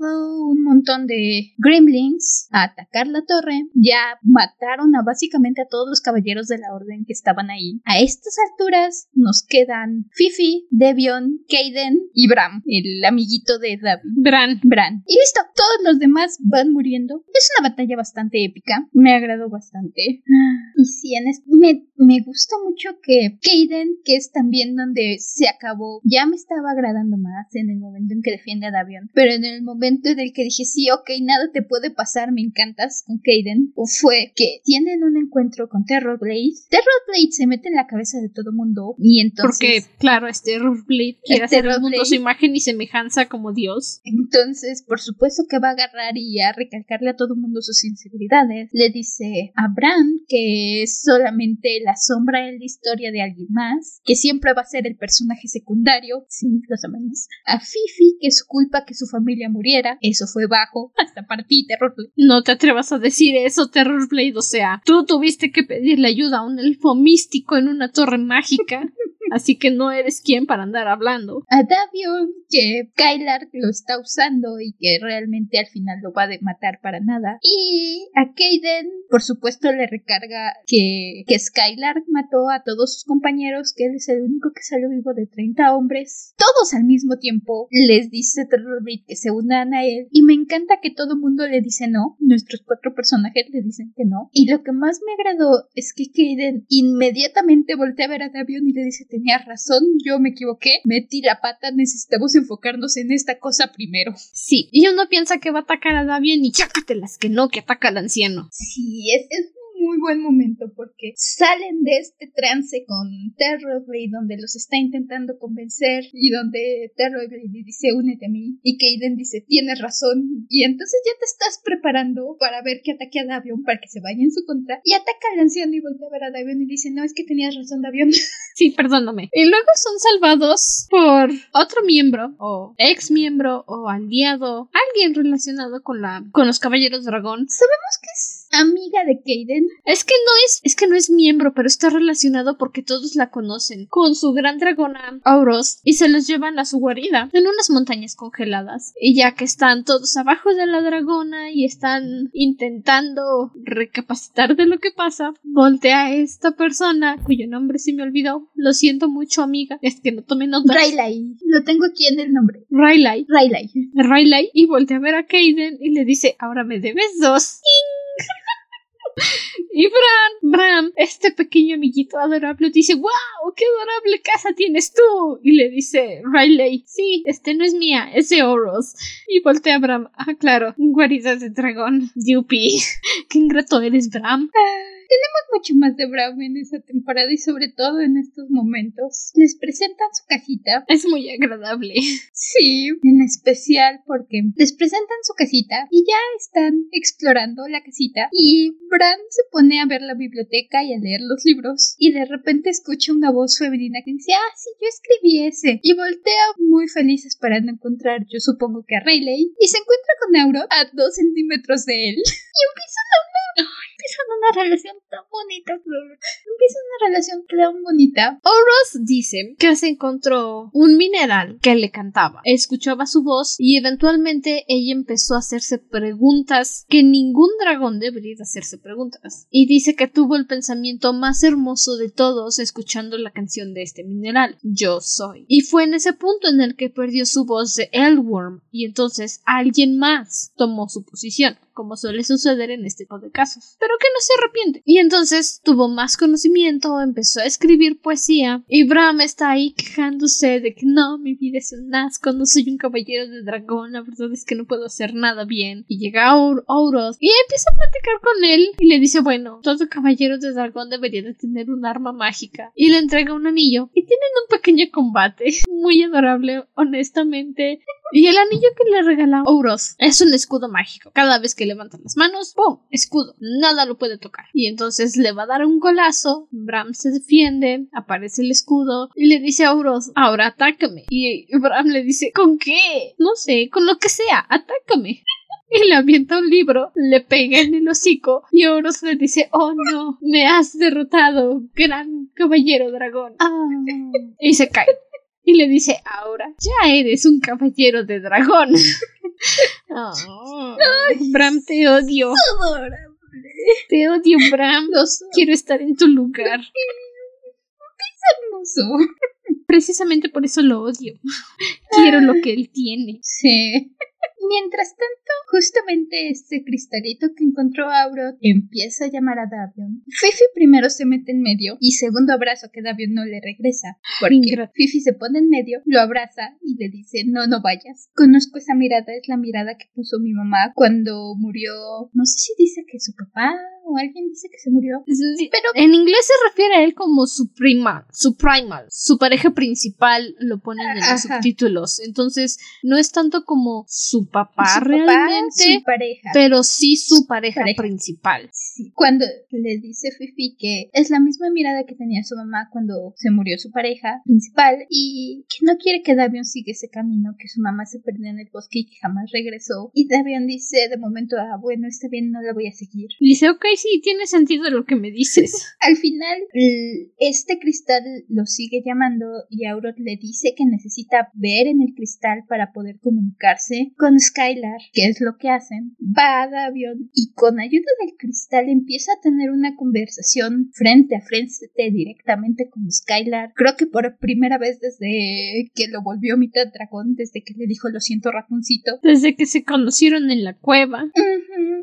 [SPEAKER 2] un montón de gremlins a atacar la torre. Ya mataron a básicamente a todos los caballeros de la orden que estaban ahí. A estas alturas nos quedan Fifi, Devion, Kaden y Bram, el amiguito de David.
[SPEAKER 1] Bran.
[SPEAKER 2] Bran. Y listo, todos los demás van muriendo. Es una batalla bastante épica. Me agradó bastante. Y si en me, me gusta mucho que Kaden, que es también donde se acabó, ya me estaba agradando más en el momento en que defiende a Davion. Pero en el momento en el que dije, sí, ok, nada te puede pasar, me encantas, con Kaden, fue que tienen un encuentro con Terrorblade. Terrorblade se mete en la cabeza de todo mundo y entonces...
[SPEAKER 1] Porque, claro, este Terrorblade quiere hacer el mundo su imagen y semejanza como Dios.
[SPEAKER 2] Entonces, por supuesto que va a agarrar y a recalcarle a todo el mundo sus inseguridades. Le dice a Bran que es solamente la sombra en la historia de alguien más, que siempre va a ser el personaje secundario, sí, lo sabemos. A Fifi que es culpa que su familia muriera, eso fue bajo, hasta para ti, Terrorblade.
[SPEAKER 1] No te atrevas a decir eso, Terrorblade, o sea, tú tuviste que pedirle ayuda a un elfo místico en una torre mágica. Así que no eres quien para andar hablando.
[SPEAKER 2] A Davion, que Kylar lo está usando y que realmente al final lo va a matar para nada. Y a Kaden, por supuesto, le recarga que, que Skylar mató a todos sus compañeros, que él es el único que salió vivo de 30 hombres. Todos al mismo tiempo les dice Terrorbit que se unan a él. Y me encanta que todo el mundo le dice no. Nuestros cuatro personajes le dicen que no. Y lo que más me agradó es que Kaden inmediatamente voltea a ver a Davion y le dice tenía razón, yo me equivoqué, metí la pata, necesitamos enfocarnos en esta cosa primero.
[SPEAKER 1] Sí, y uno piensa que va a atacar a Davion y chácatelas que no, que ataca al anciano.
[SPEAKER 2] Sí, es, es muy buen momento porque salen de este trance con Terrorblade donde los está intentando convencer y donde Terrorblade dice únete a mí. Y Kaden dice tienes razón. Y entonces ya te estás preparando para ver que ataque a Davion para que se vaya en su contra. Y ataca al anciano y voltea a ver a Davion y dice no es que tenías razón Davion.
[SPEAKER 1] Sí perdóname. Y luego son salvados por otro miembro o ex miembro o aliado alguien relacionado con la con los caballeros dragón.
[SPEAKER 2] Sabemos que es amiga de Kaden
[SPEAKER 1] es que no es, es que no es miembro, pero está relacionado porque todos la conocen con su gran dragona Auros y se los llevan a su guarida en unas montañas congeladas. Y ya que están todos abajo de la dragona y están intentando recapacitar de lo que pasa, voltea a esta persona cuyo nombre se me olvidó. Lo siento mucho, amiga. Es que no tome nota.
[SPEAKER 2] Riley. Lo tengo aquí en el nombre.
[SPEAKER 1] Riley.
[SPEAKER 2] Riley.
[SPEAKER 1] Riley. Y voltea a ver a Kaden y le dice, ahora me debes dos. Y Bran, Bran, este pequeño amiguito adorable, dice, wow, qué adorable casa tienes tú. Y le dice Riley, sí, este no es mía, es de Oros. Y voltea a Bram, ah, claro, guaridas de dragón, yupi. qué ingrato eres, Bram.
[SPEAKER 2] Tenemos mucho más de Brown en esta temporada y sobre todo en estos momentos. Les presentan su casita.
[SPEAKER 1] Es muy agradable.
[SPEAKER 2] Sí, en especial porque les presentan su casita y ya están explorando la casita y Bran se pone a ver la biblioteca y a leer los libros y de repente escucha una voz femenina que dice, ah, sí, yo escribí ese. Y voltea muy feliz esperando encontrar, yo supongo que a Rayleigh, y se encuentra con Auro a dos centímetros de él y empiezan a hablar empiezan una relación tan bonita, Empieza una relación tan bonita.
[SPEAKER 1] Oros dice que se encontró un mineral que le cantaba. Escuchaba su voz y eventualmente ella empezó a hacerse preguntas que ningún dragón debería hacerse preguntas. Y dice que tuvo el pensamiento más hermoso de todos escuchando la canción de este mineral, Yo soy. Y fue en ese punto en el que perdió su voz de Elworm y entonces alguien más tomó su posición como suele suceder en este tipo de casos, que no se arrepiente. Y entonces tuvo más conocimiento, empezó a escribir poesía, y Bram está ahí quejándose de que no, mi vida es un asco, no soy un caballero de dragón, la verdad es que no puedo hacer nada bien. Y llega Auros y empieza a platicar con él y le dice, bueno, todo caballero de dragón debería de tener un arma mágica. Y le entrega un anillo y tienen un pequeño combate muy adorable, honestamente. Y el anillo que le regala Auros es un escudo mágico. Cada vez que levantan las manos, ¡pum! Escudo. Nada lo puede tocar. Y entonces le va a dar un golazo. Bram se defiende. Aparece el escudo. Y le dice a Auros, ahora atácame. Y Bram le dice, ¿con qué? No sé, con lo que sea, atácame. Y le avienta un libro, le pega en el hocico y Auros le dice, oh no, me has derrotado, gran caballero dragón. Ah. Y se cae y le dice, ahora ya eres un caballero de dragón. oh, Bram, te odio. Te odio, Bram. Quiero estar en tu lugar.
[SPEAKER 2] Es hermoso.
[SPEAKER 1] Precisamente por eso lo odio. Quiero lo que él tiene.
[SPEAKER 2] Sí. Mientras tanto, justamente este cristalito que encontró Auro empieza a llamar a Davion. Fifi primero se mete en medio y segundo abrazo que Davion no le regresa. Porque Fifi se pone en medio, lo abraza y le dice, no, no vayas. Conozco esa mirada, es la mirada que puso mi mamá cuando murió, no sé si dice que su papá alguien dice que se murió.
[SPEAKER 1] pero en inglés se refiere a él como su prima, su primal, su pareja principal, lo ponen en los subtítulos. Entonces, no es tanto como su papá realmente,
[SPEAKER 2] su pareja.
[SPEAKER 1] pero sí su pareja, principal.
[SPEAKER 2] Cuando le dice Fifi que es la misma mirada que tenía su mamá cuando se murió su pareja principal y que no quiere que Davion siga ese camino, que su mamá se perdió en el bosque y que jamás regresó. Y Davion dice de momento, ah, bueno, está bien, no la voy a seguir.
[SPEAKER 1] Dice, ok, sí, tiene sentido lo que me dices.
[SPEAKER 2] Al final, este cristal lo sigue llamando y Aurora le dice que necesita ver en el cristal para poder comunicarse con Skylar, que es lo que hacen. Va a Davion y con ayuda del cristal empieza a tener una conversación frente a frente directamente con Skylar. Creo que por primera vez desde que lo volvió mitad dragón, desde que le dijo lo siento ratoncito.
[SPEAKER 1] Desde que se conocieron en la cueva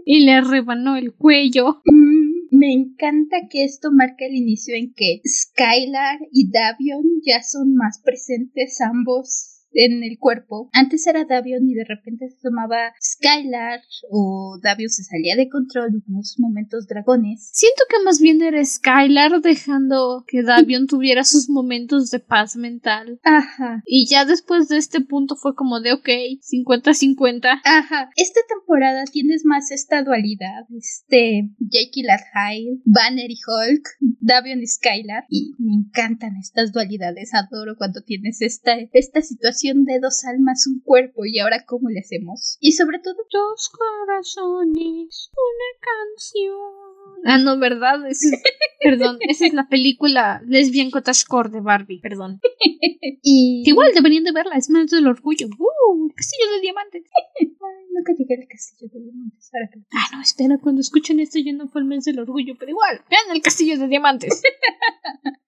[SPEAKER 1] y le rebanó el cuello.
[SPEAKER 2] Mm, me encanta que esto marque el inicio en que Skylar y Davion ya son más presentes ambos en el cuerpo. Antes era Davion y de repente se tomaba Skylar o Davion se salía de control y en esos momentos dragones.
[SPEAKER 1] Siento que más bien era Skylar dejando que Davion tuviera sus momentos de paz mental.
[SPEAKER 2] Ajá.
[SPEAKER 1] Y ya después de este punto fue como de ok, 50-50.
[SPEAKER 2] Ajá. Esta temporada tienes más esta dualidad. Este, Jake y Hyde, Banner y Hulk, Davion y Skylar. Y me encantan estas dualidades. Adoro cuando tienes esta, esta situación de dos almas, un cuerpo, y ahora cómo le hacemos. Y sobre todo,
[SPEAKER 1] dos corazones, una canción. Ah, no, ¿verdad? perdón, esa es la película Lesbian Cottagecore de Barbie, perdón.
[SPEAKER 2] y...
[SPEAKER 1] Igual deberían de verla, es mes del orgullo. ¡Uh! castillo de diamantes.
[SPEAKER 2] Ay, nunca llegué al castillo de diamantes. Ahora que...
[SPEAKER 1] Ah, no, espera, cuando escuchen esto ya no fue el mes del orgullo, pero igual, vean el castillo de diamantes.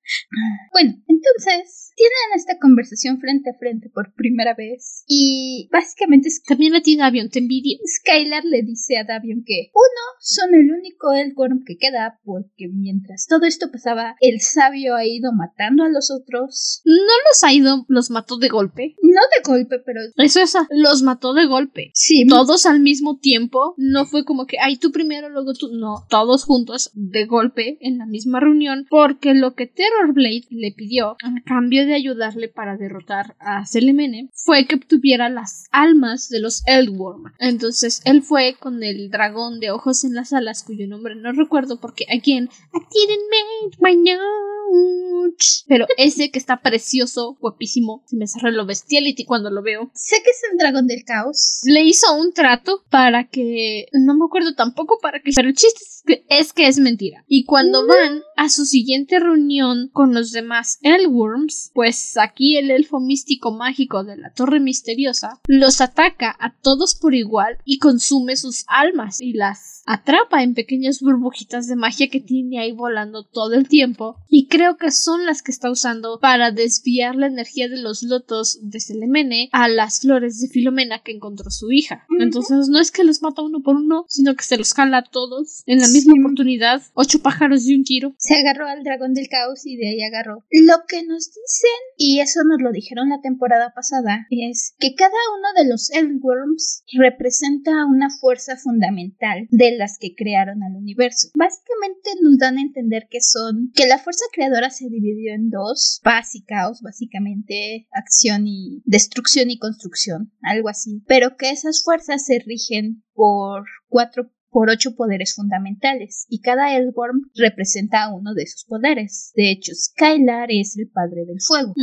[SPEAKER 2] Bueno, entonces tienen esta conversación frente a frente por primera vez y básicamente
[SPEAKER 1] también a ti Davion te envidio.
[SPEAKER 2] Skylar le dice a Davion que uno son el único Elgorm que queda porque mientras todo esto pasaba el sabio ha ido matando a los otros.
[SPEAKER 1] No los ha ido, los mató de golpe.
[SPEAKER 2] No de golpe, pero
[SPEAKER 1] eso es, los mató de golpe.
[SPEAKER 2] Sí.
[SPEAKER 1] Todos al mismo tiempo. No fue como que ay tú primero luego tú. No, todos juntos de golpe en la misma reunión porque lo que Terror Blade le pidió, a cambio de ayudarle para derrotar a Selemene, fue que obtuviera las almas de los Eldworm. Entonces él fue con el dragón de ojos en las alas, cuyo nombre no recuerdo porque, again, I didn't make my notes. Pero ese que está precioso, guapísimo, se me cerró lo bestiality cuando lo veo.
[SPEAKER 2] Sé que es el dragón del caos.
[SPEAKER 1] Le hizo un trato para que, no me acuerdo tampoco para que, pero el chiste es que es, que es mentira. Y cuando van a su siguiente reunión con los demás Elworms, pues aquí el elfo místico mágico de la Torre Misteriosa los ataca a todos por igual y consume sus almas y las atrapa en pequeñas burbujitas de magia que tiene ahí volando todo el tiempo y creo que son las que está usando para desviar la energía de los lotos de Selemene a las flores de Filomena que encontró su hija. Entonces no es que los mata uno por uno, sino que se los jala a todos en la misma oportunidad, ocho pájaros de un tiro.
[SPEAKER 2] Se agarró al dragón del caos y de ahí agarró. Lo que nos dicen, y eso nos lo dijeron la temporada pasada, es que cada uno de los Eldworms representa una fuerza fundamental de las que crearon al universo. Básicamente nos dan a entender que son que la fuerza creadora se dividió en dos, paz y caos, básicamente acción y destrucción y construcción, algo así, pero que esas fuerzas se rigen por cuatro por ocho poderes fundamentales, y cada Elworm representa uno de esos poderes. De hecho, Skylar es el padre del fuego.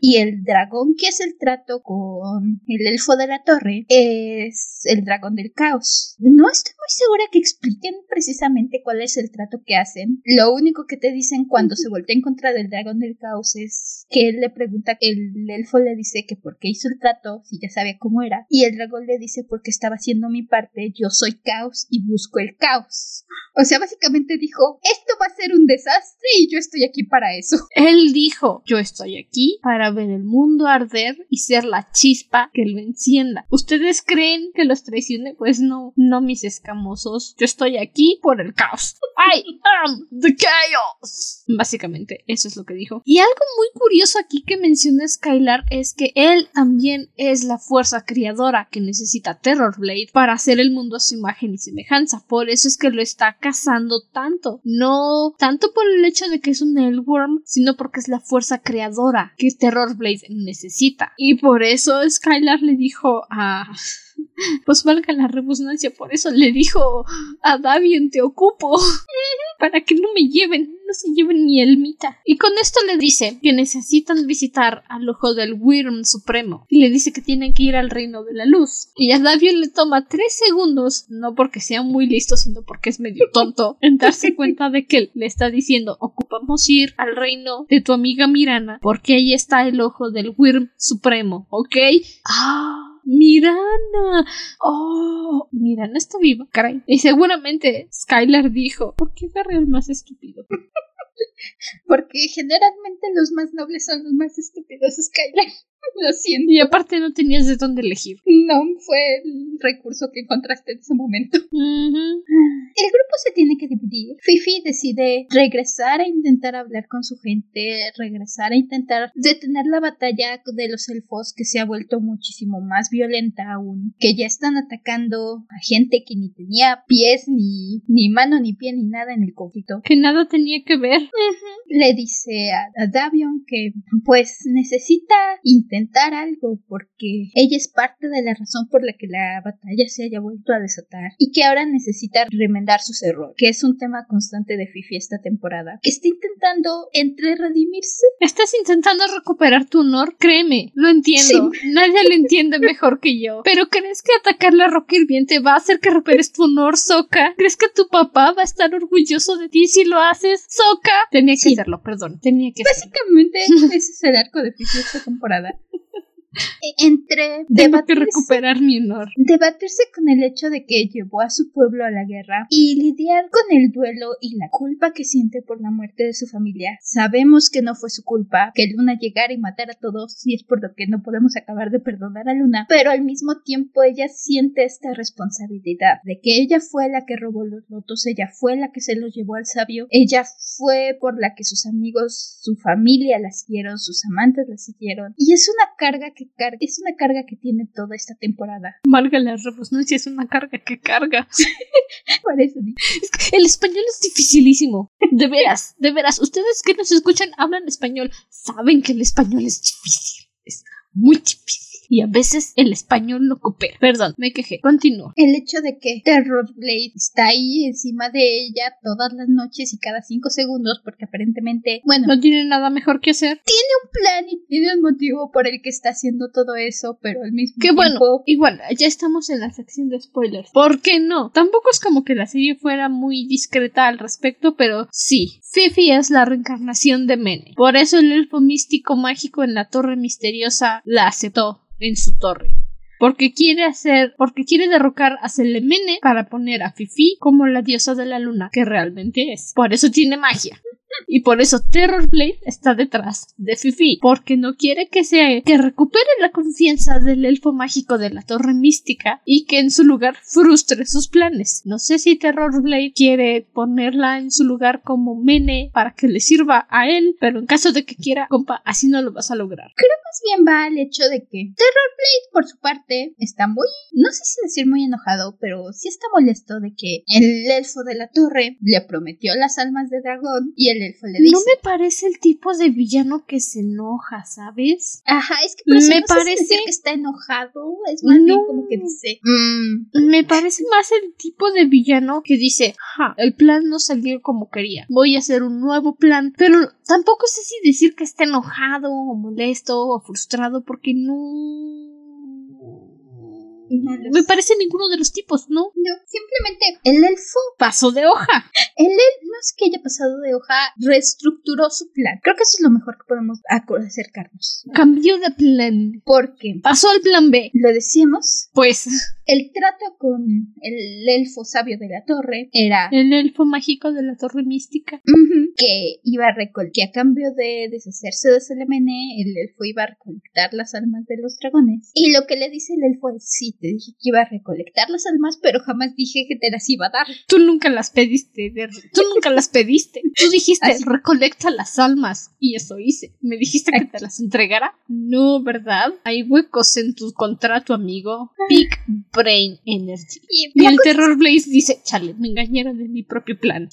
[SPEAKER 2] Y el dragón, que es el trato con el elfo de la torre, es el dragón del caos. No estoy muy segura que expliquen precisamente cuál es el trato que hacen. Lo único que te dicen cuando se voltea en contra del dragón del caos es que él le pregunta, el elfo le dice que por qué hizo el trato, si ya sabía cómo era, y el dragón le dice porque estaba haciendo mi parte, yo soy caos y busco el caos. O sea, básicamente dijo, esto va a ser un desastre y yo estoy aquí para eso.
[SPEAKER 1] Él dijo, yo estoy aquí para ver el mundo arder y ser la chispa que lo encienda. ¿Ustedes creen que los traicione? Pues no, no mis escamosos. Yo estoy aquí por el caos. I am the chaos. Básicamente, eso es lo que dijo. Y algo muy curioso aquí que menciona Skylar es que él también es la fuerza criadora que necesita Terrorblade para hacer el mundo a su imagen y semejanza. Por eso es que lo está cazando tanto. No tanto por el hecho de que es un Elworm, sino porque es la fuerza creadora que Terrorblade necesita. Y por eso Skylar le dijo a pues valga la redundancia, por eso le dijo a Davian te ocupo para que no me lleven, no se lleven mi elmita. Y con esto le dice que necesitan visitar al ojo del Wyrm Supremo y le dice que tienen que ir al reino de la luz. Y a Davian le toma tres segundos, no porque sea muy listo, sino porque es medio tonto, en darse cuenta de que le está diciendo ocupamos ir al reino de tu amiga Mirana porque ahí está el ojo del Wyrm Supremo, ¿ok? Ah. Mirana. Oh, Mirana está viva, caray. Y seguramente Skylar dijo, ¿por qué agarré el más estúpido?
[SPEAKER 2] Porque generalmente los más nobles son los más estúpidos, Skylar. Lo siento.
[SPEAKER 1] Y aparte no tenías de dónde elegir.
[SPEAKER 2] No fue el recurso que encontraste en ese momento. El grupo se tiene que dividir. Fifi decide regresar a intentar hablar con su gente, regresar a intentar detener la batalla de los elfos que se ha vuelto muchísimo más violenta aún, que ya están atacando a gente que ni tenía pies, ni, ni mano, ni pie, ni nada en el conflicto.
[SPEAKER 1] Que nada tenía que ver.
[SPEAKER 2] Le dice a, a Davion que pues necesita intentar algo porque ella es parte de la razón por la que la batalla se haya vuelto a desatar y que ahora necesita remendar sus errores, que es un tema constante de Fifi esta temporada. Está intentando entre redimirse.
[SPEAKER 1] Estás intentando recuperar tu honor, créeme, lo entiendo. Nadie lo entiende mejor que yo. Pero ¿crees que atacar la roca hirviente va a hacer que recuperes tu honor, Soka? ¿Crees que tu papá va a estar orgulloso de ti si lo haces, Soka? Tenía que hacerlo, perdón. Tenía que
[SPEAKER 2] Básicamente, ese es el arco de Fifi esta temporada. Entre
[SPEAKER 1] Tengo que recuperar mi honor.
[SPEAKER 2] Debatirse con el hecho de que llevó a su pueblo a la guerra y lidiar con el duelo y la culpa que siente por la muerte de su familia. Sabemos que no fue su culpa que Luna llegara y matara a todos y es por lo que no podemos acabar de perdonar a Luna, pero al mismo tiempo ella siente esta responsabilidad de que ella fue la que robó los lotos, ella fue la que se los llevó al sabio, ella fue por la que sus amigos, su familia la siguieron, sus amantes la siguieron y es una carga que carga, es una carga que tiene toda esta temporada.
[SPEAKER 1] Valga la redundancia, es una carga que carga. Es que el español es dificilísimo. De veras, de veras. Ustedes que nos escuchan hablan español, saben que el español es difícil. Es muy difícil y a veces el español no coopera. Perdón, me quejé. Continúo.
[SPEAKER 2] El hecho de que Terrorblade está ahí encima de ella todas las noches y cada cinco segundos, porque aparentemente, bueno,
[SPEAKER 1] no tiene nada mejor que hacer.
[SPEAKER 2] Tiene un plan y tiene un motivo por el que está haciendo todo eso, pero al mismo
[SPEAKER 1] que
[SPEAKER 2] tiempo.
[SPEAKER 1] bueno, igual, ya estamos en la sección de spoilers. ¿Por qué no? Tampoco es como que la serie fuera muy discreta al respecto, pero sí. Fifi es la reencarnación de Mene. Por eso el elfo místico mágico en la torre misteriosa la aceptó en su torre. Porque quiere hacer, porque quiere derrocar a Selemene para poner a Fifi como la diosa de la luna que realmente es. Por eso tiene magia. Y por eso Terrorblade está detrás de Fifi, porque no quiere que sea que recupere la confianza del elfo mágico de la torre mística y que en su lugar frustre sus planes. No sé si Terrorblade quiere ponerla en su lugar como Mene para que le sirva a él, pero en caso de que quiera, compa, así no lo vas a lograr.
[SPEAKER 2] Creo más bien va al hecho de que Terrorblade, por su parte, está muy, no sé si decir muy enojado, pero sí está molesto de que el elfo de la torre le prometió las almas de dragón y el
[SPEAKER 1] No me parece el tipo de villano que se enoja, ¿sabes?
[SPEAKER 2] Ajá, es que por eso
[SPEAKER 1] Me
[SPEAKER 2] no
[SPEAKER 1] parece-
[SPEAKER 2] decir que está enojado, es más bien como que dice, "Mm,
[SPEAKER 1] Me parece más el tipo de villano que dice, ja, el plan no salió como quería, voy a hacer un nuevo plan, pero tampoco sé si decir que está enojado o molesto o frustrado porque no... Me parece ninguno de los tipos, ¿no?
[SPEAKER 2] no, simplemente el elfo,
[SPEAKER 1] Paso de hoja.
[SPEAKER 2] el elfo, no es que haya pasado de hoja, reestructuró su plan. Creo que eso es lo mejor que podemos acercarnos.
[SPEAKER 1] Cambió de plan.
[SPEAKER 2] Porque,
[SPEAKER 1] Pasó al plan B.
[SPEAKER 2] lo decíamos,
[SPEAKER 1] Pues
[SPEAKER 2] el trato con el elfo sabio de la torre era...
[SPEAKER 1] El elfo mágico de la torre mística.
[SPEAKER 2] que iba a recolectar, que a cambio de deshacerse de Selemene, el elfo iba a recolectar las almas de los dragones. Y lo que le dice el elfo es, sí, te dije que iba a recolectar las almas, pero jamás dije que te las iba a dar.
[SPEAKER 1] Tú nunca las pediste, tú nunca las pediste. Tú dijiste, recolecta las almas. Y eso hice. ¿Me dijiste que te las entregara? No, ¿verdad? Hay huecos en tu contrato, amigo. Big Brain Energy. Y, el Terror Blaze dice, chale, me engañaron en mi propio plan.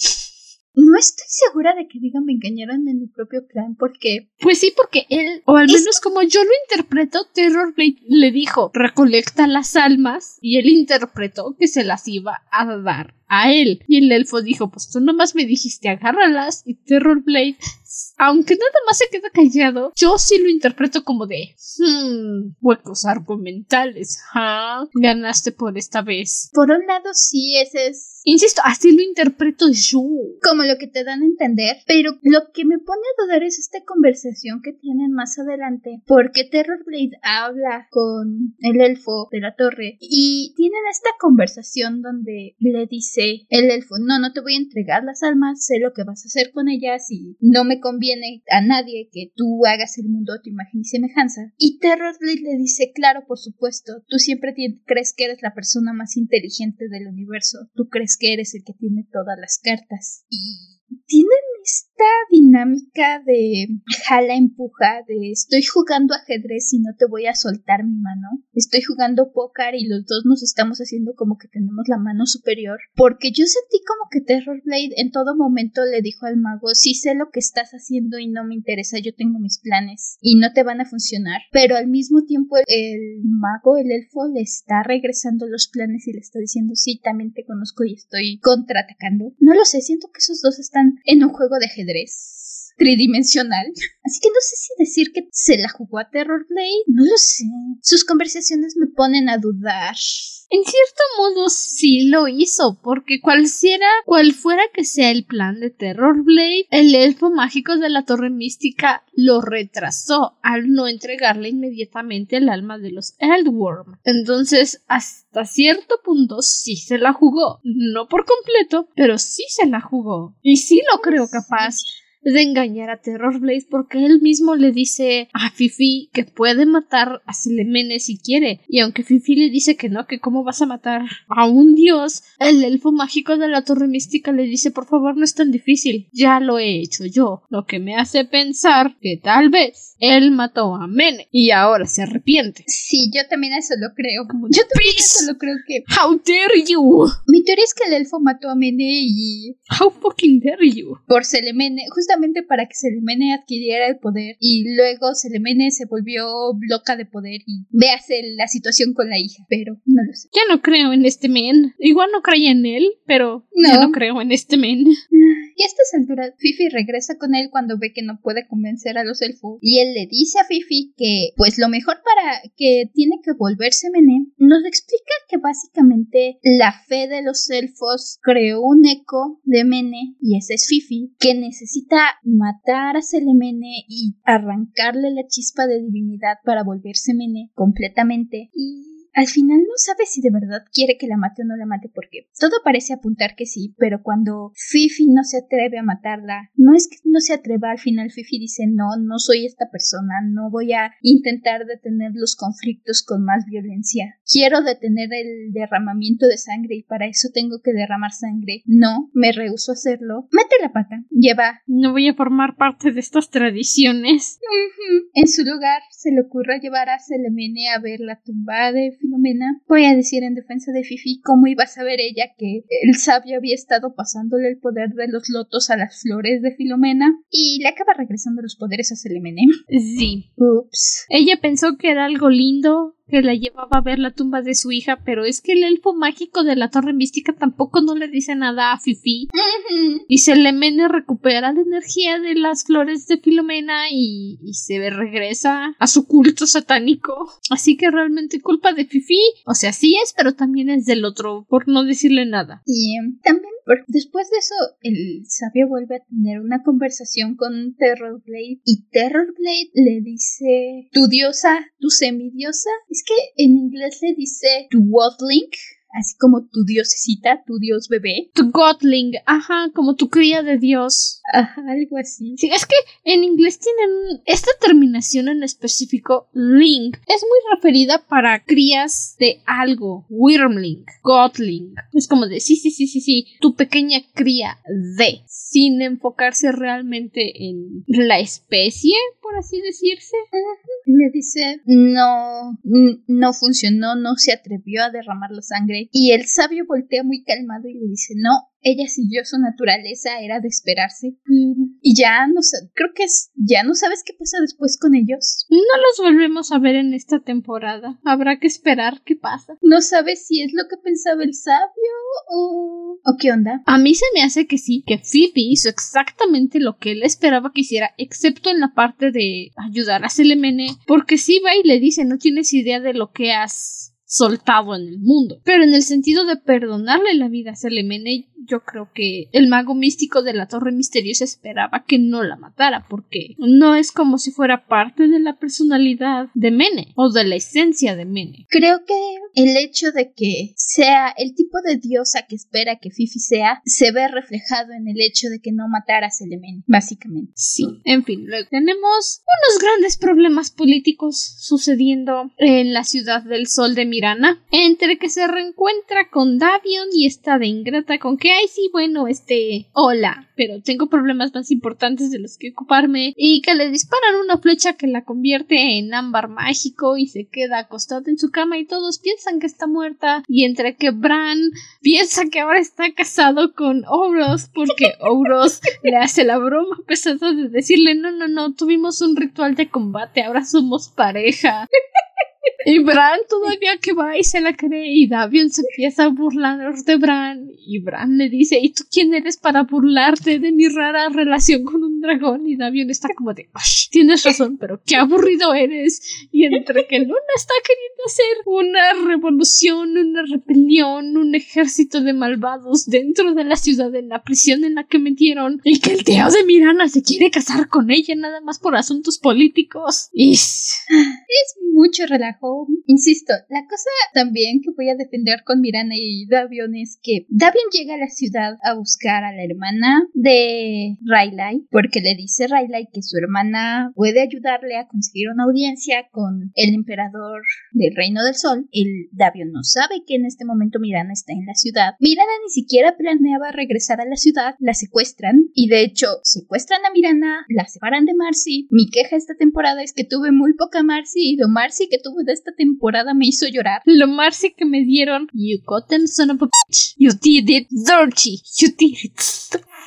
[SPEAKER 2] No estoy segura de que digan me engañaron en mi propio plan porque...
[SPEAKER 1] Pues sí, porque él, o al menos como yo lo interpreto, Terrorblade le dijo, recolecta las almas y él interpretó que se las iba a dar a él. Y el elfo dijo, pues tú nomás me dijiste agárralas y Terrorblade, aunque nada más se queda callado, yo sí lo interpreto como de, hmm, huecos argumentales, ¿ah? Ganaste por esta vez.
[SPEAKER 2] Por un lado sí, ese es...
[SPEAKER 1] Insisto, así lo interpreto yo.
[SPEAKER 2] Como lo que te dan a entender, pero lo que me pone a dudar es esta conversación que tienen más adelante, porque Terrorblade habla con el elfo de la torre y tienen esta conversación donde le dice el elfo, no, no te voy a entregar las almas, sé lo que vas a hacer con ellas y no me conviene a nadie que tú hagas el mundo a tu imagen y semejanza. Y Terrorblade le dice, claro, por supuesto, tú siempre crees que eres la persona más inteligente del universo, tú crees que eres el que tiene todas las cartas. Y tienen esta dinámica de jala empuja de estoy jugando ajedrez y no te voy a soltar mi mano. Estoy jugando póker y los dos nos estamos haciendo como que tenemos la mano superior. Porque yo sentí como que Terrorblade en todo momento le dijo al mago sí sé lo que estás haciendo y no me interesa yo tengo mis planes y no te van a funcionar pero al mismo tiempo el, mago el elfo le está regresando los planes y le está diciendo sí también te conozco y estoy contraatacando no lo sé siento que esos dos están en un juego de ajedrez tridimensional. Así que no sé si decir que se la jugó a Terrorblade. No lo sé. Sus conversaciones me ponen a dudar.
[SPEAKER 1] En cierto modo sí lo hizo, porque cualquiera, cual fuera que sea el plan de Terrorblade, el elfo mágico de la torre mística lo retrasó al no entregarle inmediatamente el alma de los Eldworm. Entonces, hasta cierto punto sí se la jugó. No por completo, pero sí se la jugó. Y sí lo creo capaz de engañar a Terror Blaze porque él mismo le dice a Fifi que puede matar a Selemene si quiere. Y aunque Fifi le dice que no, que cómo vas a matar a un dios, el elfo mágico de la torre mística le dice por favor no es tan difícil, ya lo he hecho yo. Lo que me hace pensar que tal vez él mató a Mene y ahora se arrepiente.
[SPEAKER 2] Sí, yo también eso lo creo. Yo también eso lo creo que...
[SPEAKER 1] How dare you?
[SPEAKER 2] Mi teoría es que el elfo mató a Mene y...
[SPEAKER 1] How fucking dare you?
[SPEAKER 2] Por Selemene, para que Selemene adquiriera el poder y luego Selemene se volvió loca de poder y véase la situación con la hija, pero no lo sé.
[SPEAKER 1] Ya no creo en este men. Igual no creía en él, pero no. ya no creo en este men.
[SPEAKER 2] Y a estas alturas, Fifi regresa con él cuando ve que no puede convencer a los elfos. Y él le dice a Fifi que, pues lo mejor para que tiene que volverse Mené, nos explica que básicamente la fe de los elfos creó un eco de Mene, y ese es Fifi, que necesita matar a Selemene y arrancarle la chispa de divinidad para volverse Mene completamente. Y al final no sabe si de verdad quiere que la mate o no la mate porque todo parece apuntar que sí, pero cuando Fifi no se atreve a matarla, no es que no se atreva, al final Fifi dice no, no soy esta persona, no voy a intentar detener los conflictos con más violencia. Quiero detener el derramamiento de sangre y para eso tengo que derramar sangre. No, me rehuso a hacerlo. Mete la pata, lleva.
[SPEAKER 1] No voy a formar parte de estas tradiciones.
[SPEAKER 2] En su lugar se le ocurre llevar a Selemene a ver la tumba de Filomena, voy a decir en defensa de Fifi cómo iba a saber ella que el sabio había estado pasándole el poder de los lotos a las flores de Filomena y le acaba regresando los poderes a Selemene.
[SPEAKER 1] Sí.
[SPEAKER 2] Ups.
[SPEAKER 1] Ella pensó que era algo lindo, que la llevaba a ver la tumba de su hija, pero es que el elfo mágico de la torre mística tampoco no le dice nada a Fifi. Y Selemene recupera la energía de las flores de Filomena y, y se regresa a su culto satánico. Así que realmente culpa de Fifi. O sea, sí es, pero también es del otro, por no decirle nada.
[SPEAKER 2] Y también Después de eso, el sabio vuelve a tener una conversación con Terrorblade y Terrorblade le dice, tu diosa, tu semidiosa. Es que en inglés le dice tu Wotling así como tu diosecita, tu dios bebé.
[SPEAKER 1] Tu godling, ajá, como tu cría de dios.
[SPEAKER 2] Ajá, algo así.
[SPEAKER 1] Sí, es que en inglés tienen esta terminación en específico, ling, es muy referida para crías de algo, wyrmling, godling. Es como de, sí, sí, sí, sí, sí, tu pequeña cría de, sin enfocarse realmente en la especie, por así decirse.
[SPEAKER 2] Le dice, no, no funcionó, no se atrevió a derramar la sangre. Y el sabio voltea muy calmado y le dice, no, ella siguió su naturaleza, era de esperarse. Y, ya no sé, creo que es, ya no sabes qué pasa después con ellos.
[SPEAKER 1] No los volvemos a ver en esta temporada. Habrá que esperar qué pasa.
[SPEAKER 2] No sabes si es lo que pensaba el sabio o... o qué onda.
[SPEAKER 1] A mí se me hace que sí, que Fifi hizo exactamente lo que él esperaba que hiciera, excepto en la parte de ayudar a Selemene, porque sí va y le dice, no tienes idea de lo que has soltado en el mundo. Pero en el sentido de perdonarle la vida a Selemene, yo creo que el mago místico de la Torre Misteriosa esperaba que no la matara, porque no es como si fuera parte de la personalidad de Mene o de la esencia de Mene.
[SPEAKER 2] Creo que el hecho de que sea el tipo de diosa que espera que Fifi sea, se ve reflejado en el hecho de que no matara a Selemene, básicamente.
[SPEAKER 1] Sí. En fin, luego tenemos unos grandes problemas políticos sucediendo en la ciudad del Sol de Mirana, entre que se reencuentra con Davion y está de ingrata con que ay, sí, bueno, este, hola, pero tengo problemas más importantes de los que ocuparme y que le disparan una flecha que la convierte en ámbar mágico y se queda acostada en su cama y todos piensan que está muerta y entre que Bran piensa que ahora está casado con Ouros porque Ouros le hace la broma pesada de decirle no, no, no, tuvimos un ritual de combate, ahora somos pareja. Y Bran todavía que va y se la cree y Davion se empieza a burlar de Bran y Bran le dice ¿y tú quién eres para burlarte de mi rara relación con un dragón? Y Davion está como de tienes razón pero qué aburrido eres y entre que Luna está queriendo hacer una revolución, una rebelión, un ejército de malvados dentro de la ciudad en la prisión en la que metieron y que el tío de Mirana se quiere casar con ella nada más por asuntos políticos y
[SPEAKER 2] es mucho relajo. Insisto, la cosa también que voy a defender con Mirana y Davion es que Davion llega a la ciudad a buscar a la hermana de Railai porque le dice Railai que su hermana puede ayudarle a conseguir una audiencia con el emperador del Reino del Sol. El Davion no sabe que en este momento Mirana está en la ciudad. Mirana ni siquiera planeaba regresar a la ciudad, la secuestran y de hecho secuestran a Mirana, la separan de Marcy. Mi queja esta temporada es que tuve muy poca Marcy y lo Marcy que tuve de esta temporada me hizo llorar.
[SPEAKER 1] Lo Marcy que me dieron. You got them son of a bitch. You did it dirty. You did it.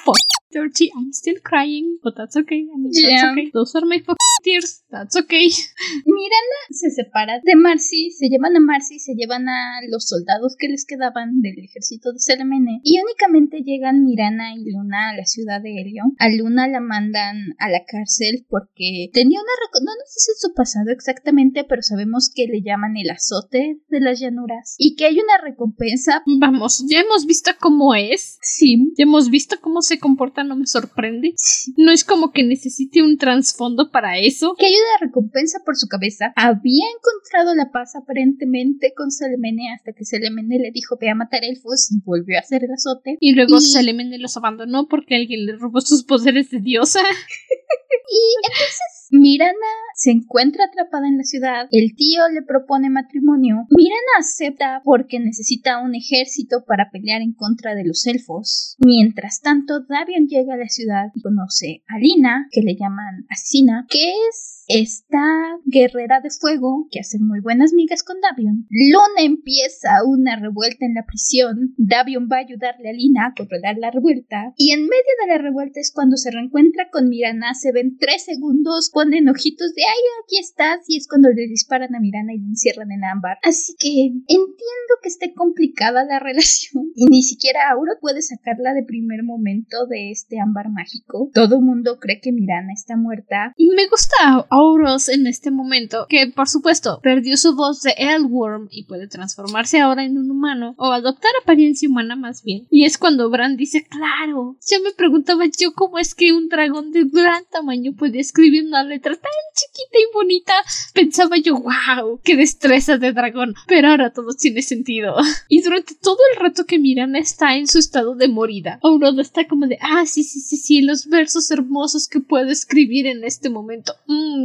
[SPEAKER 1] Fuck dirty. I'm still crying, but that's okay. I mean, that's okay. Those are my fucking tears. That's okay.
[SPEAKER 2] Miranda se separa de Marcy, se llevan a Marcy, se llevan a los soldados que les quedaban del ejército de Selemene y únicamente llegan Mirana y Luna a la ciudad de Helio. A Luna la mandan a la cárcel porque tenía una no nos dice su pasado exactamente, pero sabemos que le llaman el azote de las llanuras y que hay una recompensa.
[SPEAKER 1] Vamos, ya hemos visto cómo es.
[SPEAKER 2] Sí.
[SPEAKER 1] Ya hemos visto cómo se comporta no me sorprende. No es como que necesite un trasfondo para eso.
[SPEAKER 2] Que ayuda a recompensa por su cabeza. Había encontrado la paz aparentemente con Selemene hasta que Selemene le dijo ve a matar elfos y volvió a hacer el azote.
[SPEAKER 1] Y luego Selemene los abandonó porque alguien le robó sus poderes de diosa.
[SPEAKER 2] y entonces Mirana se encuentra atrapada en la ciudad. El tío le propone matrimonio. Mirana acepta porque necesita un ejército para pelear en contra de los elfos. Mientras tanto, Davion llega a la ciudad y conoce a Lina, que le llaman Asina, que es esta guerrera de fuego que hace muy buenas migas con Davion. Luna empieza una revuelta en la prisión. Davion va a ayudarle a Lina a controlar la revuelta. Y en medio de la revuelta es cuando se reencuentra con Mirana. Se ven tres segundos, ponen ojitos de ay, aquí estás. Y es cuando le disparan a Mirana y le encierran en ámbar. Así que entiendo que esté complicada la relación. Y ni siquiera Auro puede sacarla de primer momento de este ámbar mágico. Todo mundo cree que Mirana está muerta.
[SPEAKER 1] Me gusta Auros en este momento, que por supuesto perdió su voz de Elworm y puede transformarse ahora en un humano, o adoptar apariencia humana más bien. Y es cuando Bran dice, claro, yo me preguntaba yo cómo es que un dragón de gran tamaño puede escribir una letra tan chiquita y bonita. Pensaba yo, wow, qué destreza de dragón. Pero ahora todo tiene sentido. Y durante todo el rato que Mirana está en su estado de morida, Aurora está como de, ah, sí, sí, sí, sí, los versos hermosos que puedo escribir en este momento.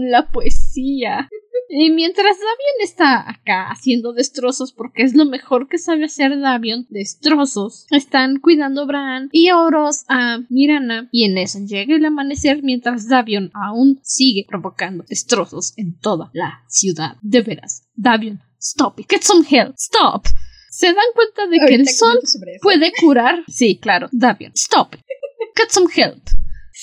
[SPEAKER 1] La poesía. Y mientras Davion está acá haciendo destrozos porque es lo mejor que sabe hacer Davion, destrozos, están cuidando a Bran y Oros a Mirana y en eso llega el amanecer mientras Davion aún sigue provocando destrozos en toda la ciudad. De veras, Davion, stop it, get some help, stop. Se dan cuenta de que el sol puede curar. Sí, claro, Davion, stop it, get some help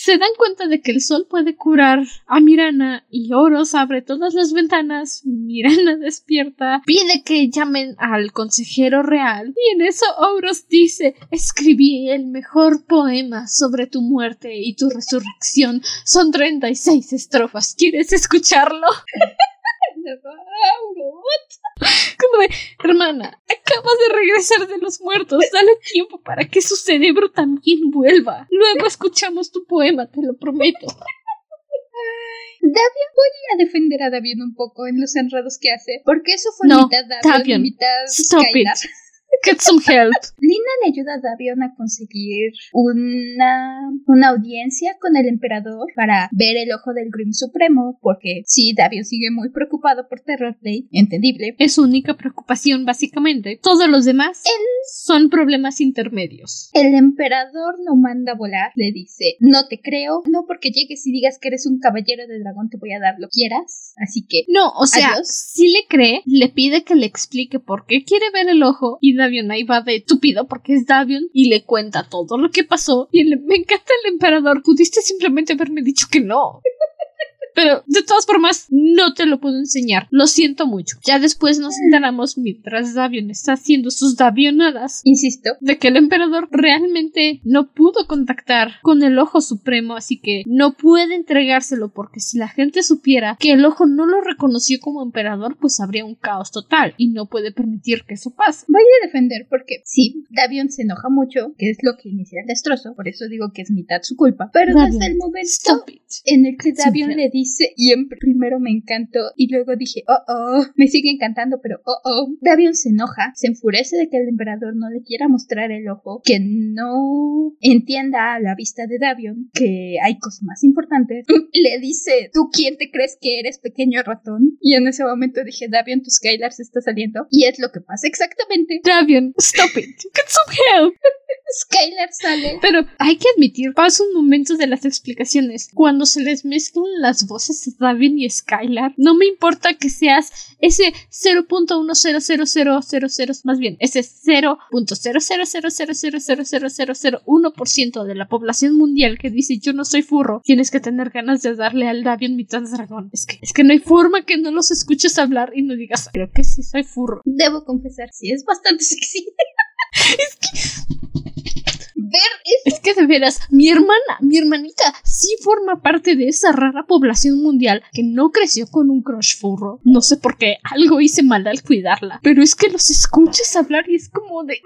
[SPEAKER 1] se dan cuenta de que el sol puede curar a Mirana y Oros abre todas las ventanas, Mirana despierta, pide que llamen al consejero real y en eso Oros dice escribí el mejor poema sobre tu muerte y tu resurrección. Son 36 estrofas. ¿Quieres escucharlo? Hermana, acabas de regresar de los muertos, dale tiempo para que su cerebro también vuelva. Luego escuchamos tu poema, te lo prometo.
[SPEAKER 2] Davion, voy a defender a Davion un poco en los enredos que hace, porque eso fue mitad Davion, mitad Skylar.
[SPEAKER 1] Get some help.
[SPEAKER 2] Lina le ayuda a Davion a conseguir una, una audiencia con el emperador para ver el ojo del Grim Supremo, porque sí, Davion sigue muy preocupado por Terrorblade, entendible.
[SPEAKER 1] Es su única preocupación, básicamente. Todos los demás son problemas intermedios.
[SPEAKER 2] El emperador no manda a volar, le dice, no te creo, no porque llegues y digas que eres un caballero de dragón te voy a dar lo quieras, así que...
[SPEAKER 1] No, o sea, si le cree, le pide que le explique por qué quiere ver el ojo y Davion ahí va de estúpido porque es Davion y le cuenta todo lo que pasó. Y me encanta el emperador. Pudiste simplemente haberme dicho que no. Pero de todas formas, no te lo puedo enseñar. Lo siento mucho. Ya después nos enteramos mientras Davion está haciendo sus Davionadas.
[SPEAKER 2] Insisto.
[SPEAKER 1] De que el emperador realmente no pudo contactar con el ojo supremo, así que no puede entregárselo porque si la gente supiera que el ojo no lo reconoció como emperador, pues habría un caos total y no puede permitir que eso pase.
[SPEAKER 2] Voy a defender porque sí, Davion se enoja mucho, que es lo que inicia el destrozo, por eso digo que es mitad su culpa. Pero desde el momento en el que Davion le dice y en primero me encantó y luego dije, oh, oh, me sigue encantando, pero oh, oh. Davion se enoja, se enfurece de que el emperador no le quiera mostrar el ojo, que no entienda a la vista de Davion que hay cosas más importantes. Le dice, ¿tú quién te crees que eres, pequeño ratón? Y en ese momento dije, Davion, tu Skylar se está saliendo. Y es lo que pasa exactamente.
[SPEAKER 1] Davion, stop it. Get some help.
[SPEAKER 2] Skylar sale.
[SPEAKER 1] Pero hay que admitir, pasa un momento de las explicaciones. Cuando se les mezclan las voces de Davion y Skylar, no me importa que seas ese 0.1000000, más bien, ese 0.000000001% de la población mundial que dice yo no soy furro, tienes que tener ganas de darle al Davion mitad dragón. Es que, es que no hay forma que no los escuches hablar y no digas, creo que sí soy furro.
[SPEAKER 2] Debo confesar, sí, es bastante sexy.
[SPEAKER 1] Es que es que de veras, mi hermana, mi hermanita, sí forma parte de esa rara población mundial que no creció con un crush furro. No sé por qué, algo hice mal al cuidarla. Pero es que los escuchas hablar y es como de.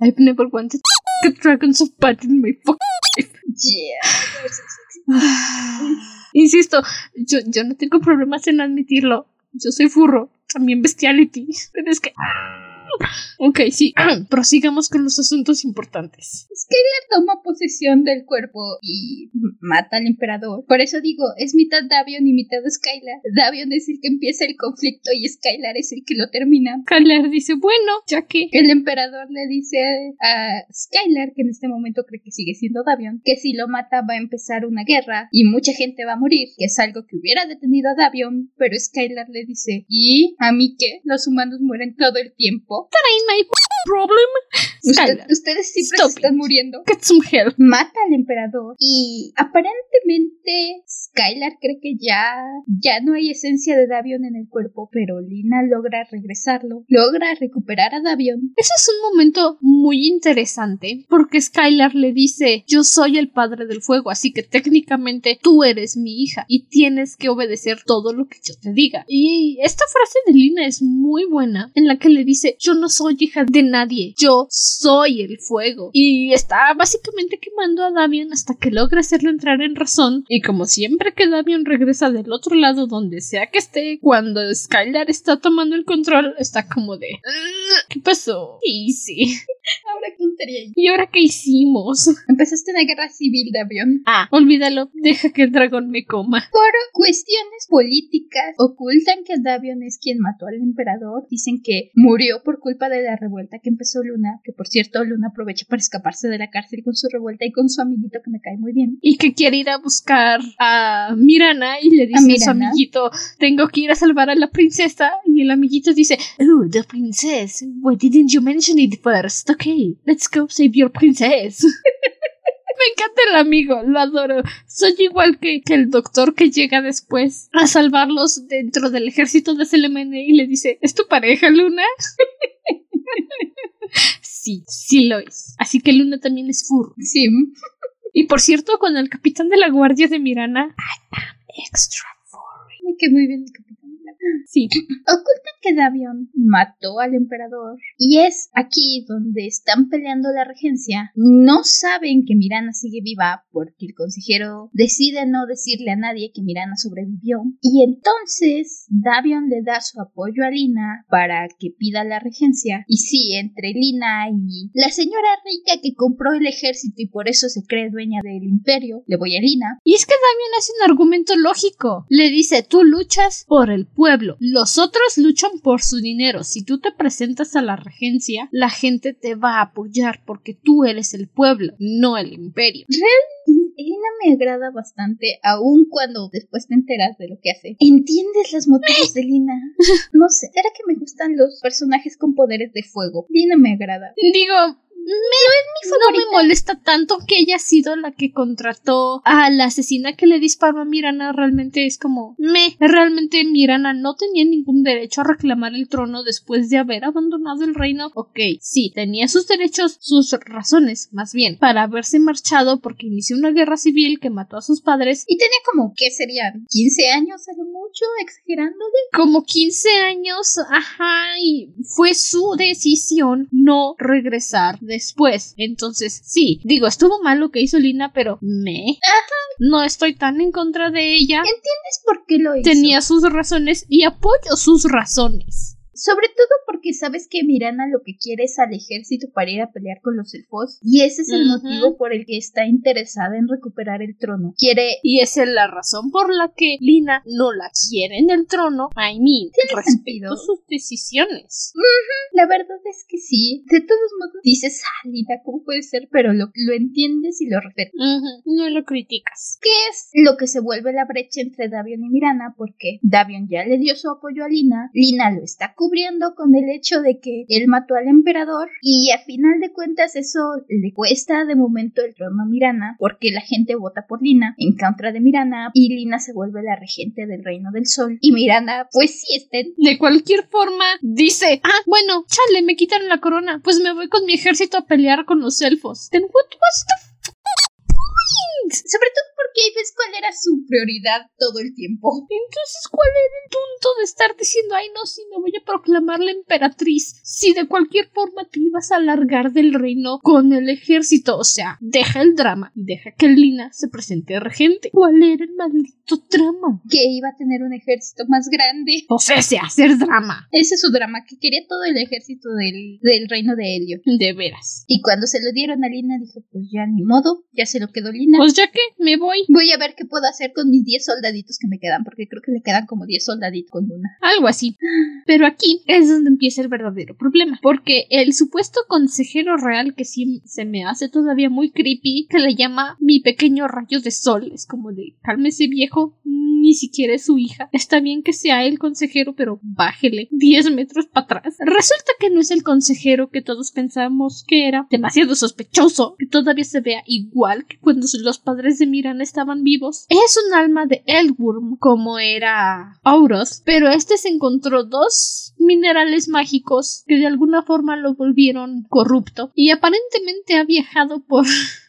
[SPEAKER 1] I've never wanted get dragons of bat in my fucking life. Insisto, yo, yo no tengo problemas en admitirlo. Yo soy furro, también bestiality. Pero es que. Ok, sí, prosigamos con los asuntos importantes.
[SPEAKER 2] Skylar toma posesión del cuerpo y mata al emperador. Por eso digo, es mitad Davion y mitad Skylar. Davion es el que empieza el conflicto y Skylar es el que lo termina.
[SPEAKER 1] Skylar dice, bueno, ya que...
[SPEAKER 2] El emperador le dice a Skylar, que en este momento cree que sigue siendo Davion, que si lo mata va a empezar una guerra y mucha gente va a morir, que es algo que hubiera detenido a Davion, pero Skylar le dice, ¿y a mí qué? Los humanos mueren todo el tiempo
[SPEAKER 1] that ain't my problem.
[SPEAKER 2] ustedes siempre están muriendo.
[SPEAKER 1] Get some help.
[SPEAKER 2] Mata al emperador y aparentemente Skylar cree que ya, ya no hay esencia de Davion en el cuerpo, pero Lina logra regresarlo, logra recuperar a Davion.
[SPEAKER 1] Ese es un momento muy interesante porque Skylar le dice yo soy el padre del fuego, así que técnicamente tú eres mi hija y tienes que obedecer todo lo que yo te diga. Y esta frase de Lina es muy buena en la que le dice yo no soy hija de nadie, yo soy el fuego. Y está básicamente quemando a Davion hasta que logra hacerlo entrar en razón. Y como siempre que Davion regresa del otro lado donde sea que esté, cuando Skylar está tomando el control, está como de ¿Qué pasó? Y sí.
[SPEAKER 2] Ahora qué
[SPEAKER 1] ¿Y ahora qué hicimos?
[SPEAKER 2] Empezaste una guerra civil, Davion.
[SPEAKER 1] Ah, olvídalo. Deja que el dragón me coma.
[SPEAKER 2] Por cuestiones políticas, ocultan que Davion es quien mató al emperador. Dicen que murió por culpa de la revuelta que empezó Luna. Que por cierto, Luna aprovecha para escaparse de la cárcel con su revuelta y con su amiguito que me cae muy bien.
[SPEAKER 1] Y que quiere ir a buscar a Mirana y le dice a, su amiguito: Tengo que ir a salvar a la princesa. Y el amiguito dice: Oh, the princess. Why didn't you mention it first? Okay, let's go save your princess. Me encanta el amigo, lo adoro. Soy igual que, el doctor que llega después a salvarlos dentro del ejército de SLMN y le dice, ¿es tu pareja, Luna? sí, sí lo es. Así que Luna también es furro.
[SPEAKER 2] Sí.
[SPEAKER 1] Y por cierto, con el capitán de la guardia de Mirana, I am extra furry.
[SPEAKER 2] Me muy bien el capitán.
[SPEAKER 1] Sí.
[SPEAKER 2] Ocultan que Davion mató al emperador y es aquí donde están peleando la regencia. No saben que Mirana sigue viva porque el consejero decide no decirle a nadie que Mirana sobrevivió. Y entonces Davion le da su apoyo a Lina para que pida la regencia. Y sí, entre Lina y la señora rica que compró el ejército y por eso se cree dueña del imperio, le voy a Lina.
[SPEAKER 1] Y es que Davion hace un argumento lógico. Le dice, tú luchas por el pueblo los otros luchan por su dinero. Si tú te presentas a la regencia, la gente te va a apoyar porque tú eres el pueblo, no el imperio.
[SPEAKER 2] Realmente, Elena me agrada bastante, aun cuando después te enteras de lo que hace. Entiendes los motivos de Lina. No sé, era que me gustan los personajes con poderes de fuego. Lina me agrada.
[SPEAKER 1] Digo, me, no me molesta tanto que ella ha sido la que contrató a la asesina que le disparó a Mirana. Realmente es como, me, realmente Mirana no tenía ningún derecho a reclamar el trono después de haber abandonado el reino. Ok, sí, tenía sus derechos, sus razones, más bien, para haberse marchado porque inició una guerra civil que mató a sus padres.
[SPEAKER 2] Y tenía como, ¿qué serían? ¿15 años a lo mucho? ¿Exagerándole?
[SPEAKER 1] Como 15 años, ajá, y fue su decisión no regresar después. Entonces, sí, digo, estuvo mal lo que hizo Lina, pero me. No estoy tan en contra de ella.
[SPEAKER 2] ¿Entiendes por qué lo hizo?
[SPEAKER 1] Tenía sus razones y apoyo sus razones.
[SPEAKER 2] Sobre todo porque sabes que Mirana lo que quiere es al ejército para ir a pelear con los elfos. Y ese es el motivo por el que está interesada en recuperar el trono. Quiere.
[SPEAKER 1] Y esa es la razón por la que Lina no la quiere en el trono. I mean,
[SPEAKER 2] ¿Tiene sentido?
[SPEAKER 1] sus decisiones.
[SPEAKER 2] La verdad es que sí. De todos modos, dices, ah, Lina, ¿cómo puede ser? Pero lo, lo entiendes y lo respetas.
[SPEAKER 1] No lo criticas.
[SPEAKER 2] ¿Qué es lo que se vuelve la brecha entre Davion y Mirana? Porque Davion ya le dio su apoyo a Lina. Lina lo está cubriendo con el hecho de que él mató al emperador y a final de cuentas eso le cuesta de momento el trono a Mirana porque la gente vota por Lina en contra de Mirana y Lina se vuelve la regente del reino del sol y Mirana pues sí estén
[SPEAKER 1] de cualquier forma dice ah bueno chale me quitaron la corona pues me voy con mi ejército a pelear con los elfos then the
[SPEAKER 2] sobre todo porque ves cuál era su prioridad todo el tiempo.
[SPEAKER 1] Entonces, ¿cuál era el punto de estar diciendo, ay, no, si me voy a proclamar la emperatriz? Si de cualquier forma te ibas a largar del reino con el ejército. O sea, deja el drama y deja que Lina se presente regente. ¿Cuál era el maldito drama?
[SPEAKER 2] Que iba a tener un ejército más grande.
[SPEAKER 1] O sea, sea hacer drama.
[SPEAKER 2] Ese es su drama, que quería todo el ejército del, del reino de Helio.
[SPEAKER 1] De veras.
[SPEAKER 2] Y cuando se lo dieron a Lina, dijo, pues ya ni modo, ya se lo quedó Lina.
[SPEAKER 1] Pues ya que me voy.
[SPEAKER 2] Voy a ver qué puedo hacer con mis 10 soldaditos que me quedan, porque creo que le quedan como 10 soldaditos con Luna.
[SPEAKER 1] Algo así. Pero aquí es donde empieza el verdadero problema, porque el supuesto consejero real que sí se me hace todavía muy creepy, que le llama mi pequeño rayo de sol, es como de cálmese viejo, ni siquiera es su hija. Está bien que sea el consejero, pero bájele 10 metros para atrás. Resulta que no es el consejero que todos pensamos que era. Demasiado sospechoso que todavía se vea igual que cuando los padres de Miranda estaban vivos. Es un alma de Elworm, como era Auros, pero este se encontró dos minerales mágicos que de alguna forma lo volvieron corrupto y aparentemente ha viajado por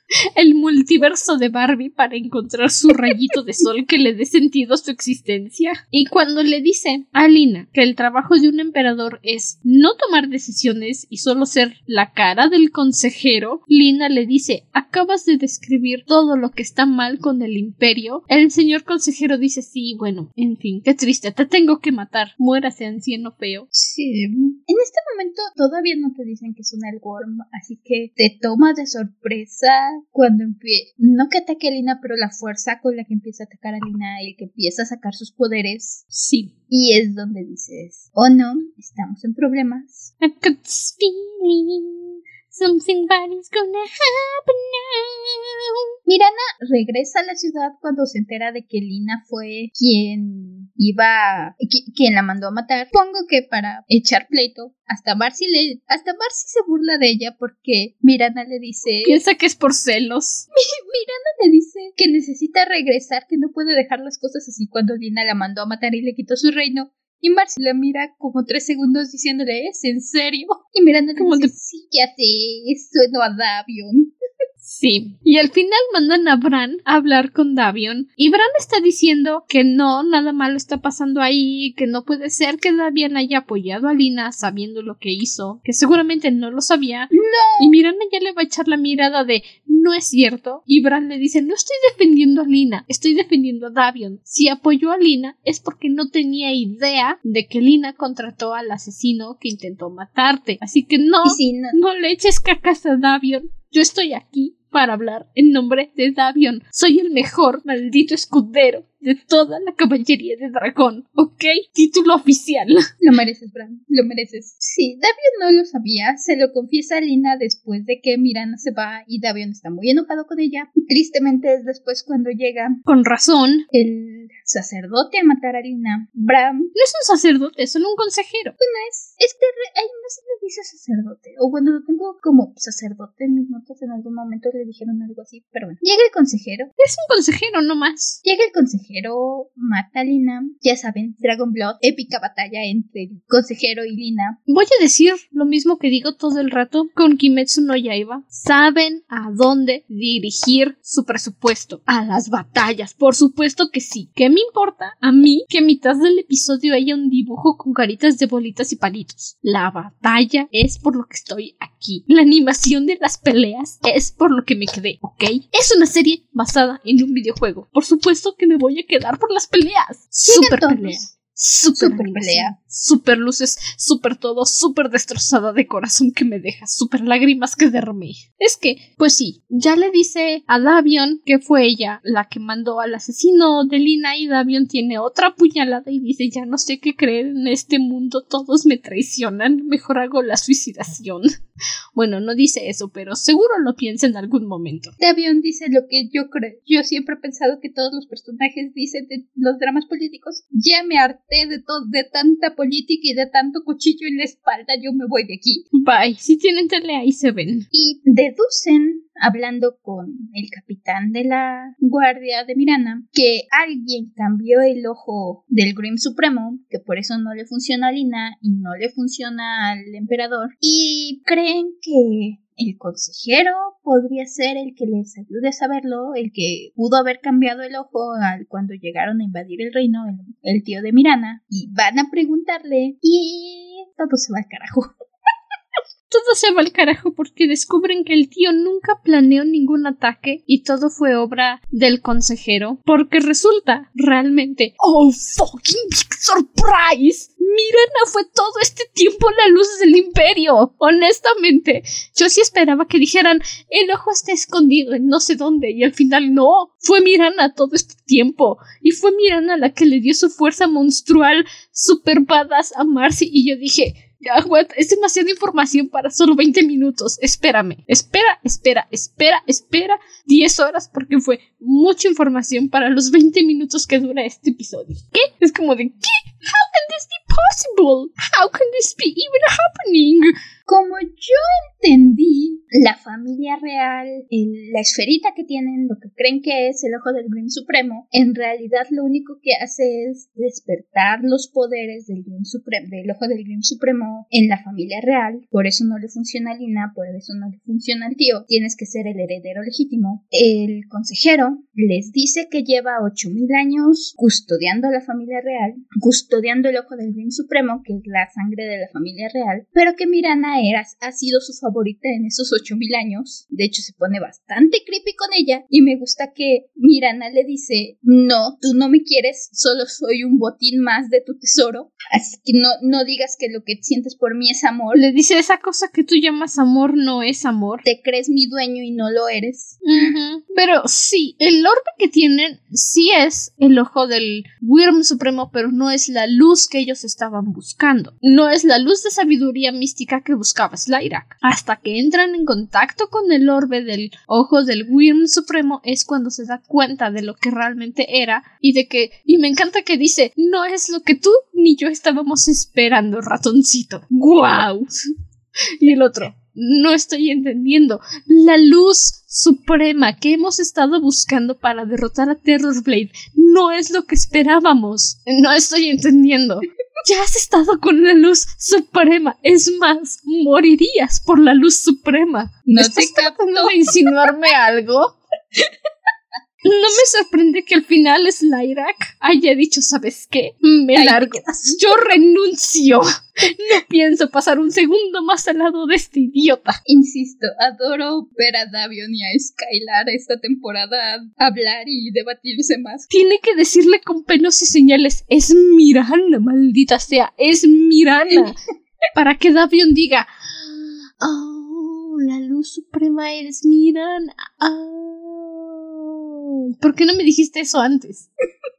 [SPEAKER 1] el multiverso de Barbie para encontrar su rayito de sol que le dé sentido a su existencia. Y cuando le dice a Lina que el trabajo de un emperador es no tomar decisiones y solo ser la cara del consejero, Lina le dice acabas de describir todo lo que está mal con el imperio. El señor consejero dice sí, bueno, en fin, qué triste, te tengo que matar. Muérase anciano feo.
[SPEAKER 2] Sí. En este momento todavía no te dicen que es un Elworm, así que te toma de sorpresa cuando empieza, no que ataque a Lina, pero la fuerza con la que empieza a atacar a Lina y que empieza a sacar sus poderes.
[SPEAKER 1] Sí.
[SPEAKER 2] Y es donde dices, oh no, estamos en problemas.
[SPEAKER 1] Something bad is gonna happen now.
[SPEAKER 2] Mirana regresa a la ciudad cuando se entera de que Lina fue quien iba, quien la mandó a matar. Pongo que para echar pleito, hasta Marcy le, hasta Marcy se burla de ella porque Mirana le dice,
[SPEAKER 1] piensa que es por celos.
[SPEAKER 2] Mirana le dice que necesita regresar, que no puede dejar las cosas así cuando Lina la mandó a matar y le quitó su reino. Y Marcy la mira como tres segundos diciéndole, ¿es en serio? Y Miranda como de, sí, ya sé, sueno a Davion.
[SPEAKER 1] Sí. Y al final mandan a Bran a hablar con Davion. Y Bran está diciendo que no, nada malo está pasando ahí, que no puede ser que Davion haya apoyado a Lina sabiendo lo que hizo, que seguramente no lo sabía.
[SPEAKER 2] No.
[SPEAKER 1] Y Miranda ya le va a echar la mirada de no es cierto. Y Bran le dice no estoy defendiendo a Lina, estoy defendiendo a Davion. Si apoyó a Lina es porque no tenía idea de que Lina contrató al asesino que intentó matarte. Así que no,
[SPEAKER 2] no.
[SPEAKER 1] no le eches cacas a Davion. Yo estoy aquí para hablar en nombre de Davion. Soy el mejor maldito escudero de toda la caballería de dragón, ¿ok? Título oficial.
[SPEAKER 2] Lo mereces, Bran, lo mereces. Sí, Davion no lo sabía, se lo confiesa a Lina después de que Mirana se va y Davion está muy enojado con ella. Tristemente es después cuando llega.
[SPEAKER 1] Con razón.
[SPEAKER 2] El sacerdote a matar a Lina. Bram.
[SPEAKER 1] No es un sacerdote, es solo un consejero.
[SPEAKER 2] Bueno, es. Es que. Ay, no se le dice sacerdote. O bueno, lo tengo como sacerdote en mis notas en algún momento le dijeron algo así, pero bueno. Llega el consejero.
[SPEAKER 1] Es un consejero, no más.
[SPEAKER 2] Llega el consejero, mata a Lina. Ya saben, Dragon Blood, épica batalla entre el consejero y Lina.
[SPEAKER 1] Voy a decir lo mismo que digo todo el rato con Kimetsu no Yaiba. Saben a dónde dirigir su presupuesto. A las batallas, por supuesto que sí. ¿Qué me importa a mí que a mitad del episodio haya un dibujo con caritas de bolitas y palitos? La batalla es por lo que estoy aquí. La animación de las peleas es por lo que me quedé, ¿ok? Es una serie basada en un videojuego. Por supuesto que me voy a quedar por las peleas. Super pelea. Super, pelea. Super luces, super todo, super destrozada de corazón que me deja, super lágrimas que derramé. Es que, pues sí, ya le dice a Davion que fue ella la que mandó al asesino de Lina y Davion tiene otra puñalada y dice ya no sé qué creer en este mundo, todos me traicionan, mejor hago la suicidación. Bueno, no dice eso, pero seguro lo piensa en algún momento.
[SPEAKER 2] Davion dice lo que yo creo. Yo siempre he pensado que todos los personajes dicen de los dramas políticos. Ya me harté de todo, de tanta política y de tanto cuchillo en la espalda. Yo me voy de aquí.
[SPEAKER 1] Bye. Si tienen tele ahí se ven.
[SPEAKER 2] Y deducen hablando con el capitán de la guardia de Mirana que alguien cambió el ojo del Grim Supremo, que por eso no le funciona a Lina y no le funciona al emperador, y creen que el consejero podría ser el que les ayude a saberlo, el que pudo haber cambiado el ojo al cuando llegaron a invadir el reino, el, el tío de Mirana, y van a preguntarle y todo se va al carajo.
[SPEAKER 1] Todo se va al carajo porque descubren que el tío nunca planeó ningún ataque y todo fue obra del consejero. Porque resulta realmente. ¡Oh, fucking surprise! Mirana fue todo este tiempo la luz del imperio. Honestamente, yo sí esperaba que dijeran el ojo está escondido en no sé dónde y al final no. Fue Mirana todo este tiempo y fue Mirana la que le dio su fuerza monstrual super badass a Marcy y yo dije es demasiada información para solo 20 minutos. Espérame, espera, espera, espera, espera 10 horas porque fue mucha información para los 20 minutos que dura este episodio. ¿Qué? Es como de ¿qué? How can this be possible? How can this be even happening?
[SPEAKER 2] Como yo entendí, la familia real, la esferita que tienen, lo que creen que es el ojo del Grim Supremo, en realidad lo único que hace es despertar los poderes del Grim Supremo, del ojo del Grim Supremo en la familia real. Por eso no le funciona a Lina, por eso no le funciona al tío. Tienes que ser el heredero legítimo. El consejero les dice que lleva 8000 años custodiando a la familia real, custodiando el ojo del Grim Supremo, que es la sangre de la familia real, pero que Mirana ha sido su favorita en esos 8000 años. De hecho, se pone bastante creepy con ella. Y me gusta que Mirana le dice: No, tú no me quieres, solo soy un botín más de tu tesoro. Así que no, no digas que lo que sientes por mí es amor.
[SPEAKER 1] Le dice: Esa cosa que tú llamas amor no es amor.
[SPEAKER 2] Te crees mi dueño y no lo eres.
[SPEAKER 1] Pero sí, el orbe que tienen sí es el ojo del Wyrm Supremo, pero no es la luz que ellos estaban buscando. No es la luz de sabiduría mística que buscaba Slyrak. Hasta que entran en contacto con el orbe del ojo del Wyrm Supremo es cuando se da cuenta de lo que realmente era y de que, y me encanta que dice, no es lo que tú ni yo estábamos esperando, ratoncito. ¡Guau! Y el otro, no estoy entendiendo. La luz suprema que hemos estado buscando para derrotar a Terrorblade no es lo que esperábamos. No estoy entendiendo. Ya has estado con la luz suprema. Es más, morirías por la luz suprema.
[SPEAKER 2] ¿No ¿Estás te tratando
[SPEAKER 1] de insinuarme algo? No me sorprende que al final Slyrak haya dicho, ¿sabes qué? Me largo. Yo renuncio. No pienso pasar un segundo más al lado de este idiota.
[SPEAKER 2] Insisto, adoro ver a Davion y a Skylar esta temporada hablar y debatirse más.
[SPEAKER 1] Tiene que decirle con pelos y señales, es Mirana, maldita sea, es Mirana. para que Davion diga, oh, la luz suprema es Mirana. ¿Por qué no me dijiste eso antes?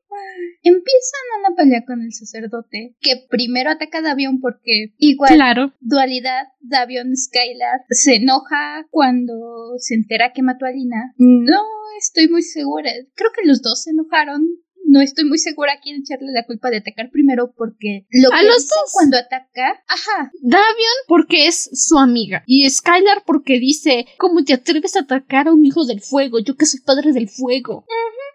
[SPEAKER 2] Empiezan una pelea con el sacerdote, que primero ataca a Davion porque igual
[SPEAKER 1] claro.
[SPEAKER 2] dualidad, Davion Skylar se enoja cuando se entera que mató a Lina. No estoy muy segura, creo que los dos se enojaron. No estoy muy segura a quién echarle la culpa de atacar primero porque lo
[SPEAKER 1] a
[SPEAKER 2] que
[SPEAKER 1] los dos.
[SPEAKER 2] cuando ataca, ajá.
[SPEAKER 1] Davion porque es su amiga y Skylar porque dice, ¿cómo te atreves a atacar a un hijo del fuego? Yo que soy padre del fuego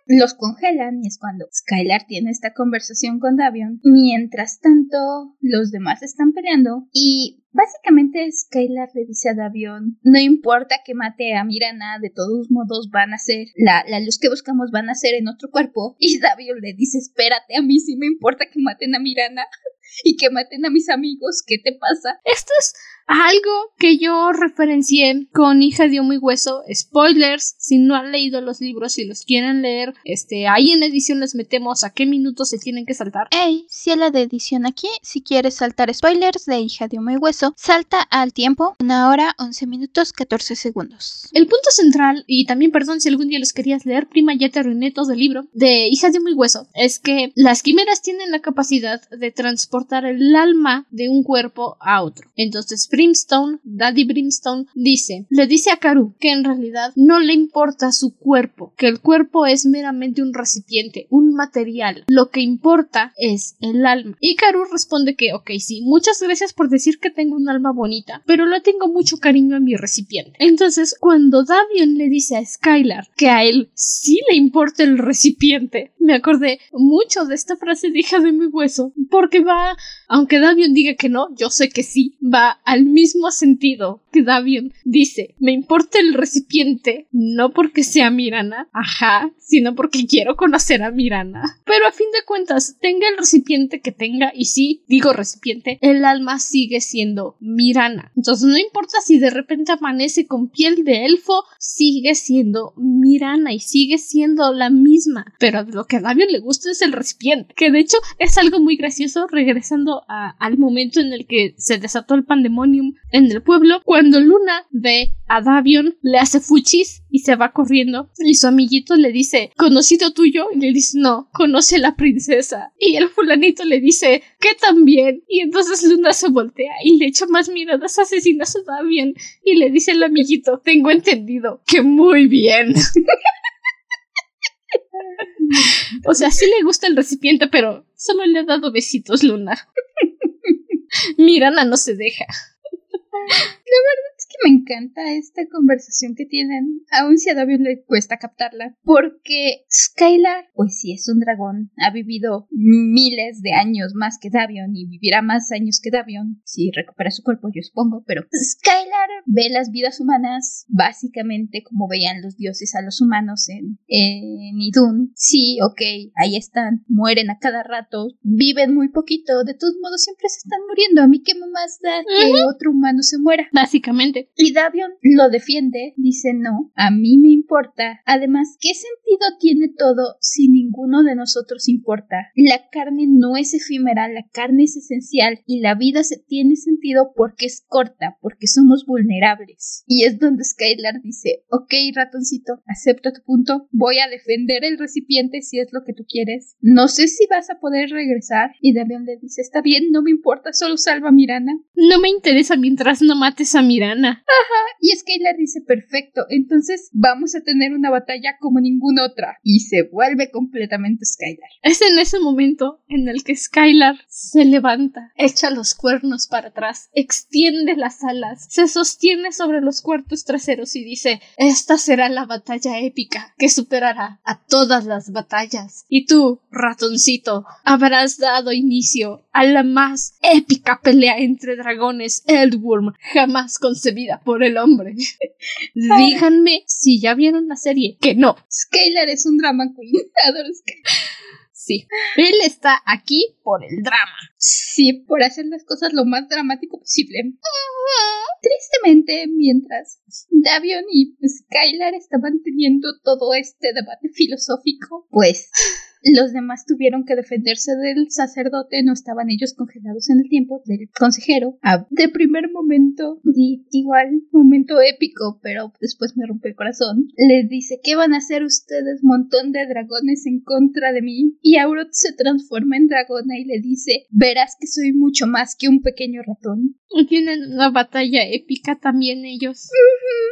[SPEAKER 2] los congelan y es cuando Skylar tiene esta conversación con Davion. Mientras tanto, los demás están peleando y básicamente Skylar le dice a Davion, no importa que mate a Mirana, de todos modos van a ser, la, la luz que buscamos van a ser en otro cuerpo. Y Davion le dice, espérate, a mí sí me importa que maten a Mirana y que maten a mis amigos, ¿qué te pasa?
[SPEAKER 1] Esto es algo que yo referencié con Hija de Humo y Hueso. Spoilers, si no han leído los libros y los quieren leer, este, ahí en edición les metemos a qué minutos se tienen que saltar.
[SPEAKER 3] Ey, si la de edición aquí, si quieres saltar spoilers de Hija de Humo y Hueso, salta al tiempo, una hora, 11 minutos, 14 segundos.
[SPEAKER 1] El punto central, y también perdón si algún día los querías leer, prima ya te arruiné todo libro, de Hija de Humo y Hueso, es que las quimeras tienen la capacidad de transportar el alma de un cuerpo a otro. Entonces, Brimstone, Daddy Brimstone, dice, le dice a Karu que en realidad no le importa su cuerpo, que el cuerpo es meramente un recipiente, un material. Lo que importa es el alma. Y Karu responde que, ok, sí, muchas gracias por decir que tengo un alma bonita, pero le tengo mucho cariño a mi recipiente. Entonces, cuando Davion le dice a Skylar que a él sí le importa el recipiente, me acordé mucho de esta frase de hija de mi hueso, porque va, aunque Davion diga que no, yo sé que sí, va al mismo sentido que Davion dice, me importa el recipiente, no porque sea Mirana, ajá, sino porque quiero conocer a Mirana. Pero a fin de cuentas, tenga el recipiente que tenga, y sí, digo recipiente, el alma sigue siendo Mirana. Entonces no importa si de repente amanece con piel de elfo, sigue siendo Mirana y sigue siendo la misma. Pero lo que a Davion le gusta es el recipiente, que de hecho es algo muy gracioso regresando al momento en el que se desató el pandemonium en el pueblo, cuando Luna ve a Davion, le hace fuchis y se va corriendo y su amiguito le dice, ¿conocido tuyo? Y le dice, no, conoce a la princesa. Y el fulanito le dice, ¿qué también? Y entonces Luna se voltea y le echa más miradas asesinas a bien y le dice al amiguito, tengo entendido que muy bien. o sea, sí le gusta el recipiente, pero solo le ha dado besitos, Luna. Mirana no se deja.
[SPEAKER 2] La verdad que me encanta esta conversación que tienen, aun si a David le cuesta captarla, porque Skylar, pues sí es un dragón, ha vivido miles de años más que Davion y vivirá más años que Davion, si recupera su cuerpo, yo supongo, pero Skylar ve las vidas humanas básicamente como veían los dioses a los humanos en, en Idun. Sí, ok, ahí están, mueren a cada rato, viven muy poquito, de todos modos siempre se están muriendo, a mí qué más da que otro humano se muera.
[SPEAKER 1] Básicamente.
[SPEAKER 2] Y Davion lo defiende, dice no, a mí me importa. Además, ¿qué sentido tiene todo si ninguno de nosotros importa? La carne no es efímera, la carne es esencial y la vida se tiene sentido porque es corta, porque somos vulnerables. Y es donde Skylar dice, ok ratoncito, acepto tu punto, voy a defender el recipiente si es lo que tú quieres. No sé si vas a poder regresar. Y Davion le dice, está bien, no me importa, solo salva a Mirana.
[SPEAKER 1] No me interesa mientras no mates a Mirana.
[SPEAKER 2] Ajá. Y Skylar dice, perfecto, entonces vamos a tener una batalla como ninguna otra. Y se vuelve completamente Skylar.
[SPEAKER 1] Es en ese momento en el que Skylar se levanta, echa los cuernos para atrás, extiende las alas, se sostiene sobre los cuartos traseros y dice, esta será la batalla épica que superará a todas las batallas. Y tú, ratoncito, habrás dado inicio a la más épica pelea entre dragones Eldworm jamás concebida por el hombre. Díganme si ya vieron la serie. Que no.
[SPEAKER 2] Skylar es un drama queen. Adoro Skylar.
[SPEAKER 1] Sí. Él está aquí por el drama.
[SPEAKER 2] Sí, por hacer las cosas lo más dramático posible. Tristemente, mientras Davion y Skylar estaban teniendo todo este debate filosófico, pues los demás tuvieron que defenderse del sacerdote, no estaban ellos congelados en el tiempo del consejero. Ah, de primer momento, igual, momento épico, pero después me rompe el corazón. Les dice, ¿qué van a hacer ustedes, montón de dragones en contra de mí? Y Aurot se transforma en dragona y le dice, verás que soy mucho más que un pequeño ratón.
[SPEAKER 1] Y tienen una batalla épica también ellos.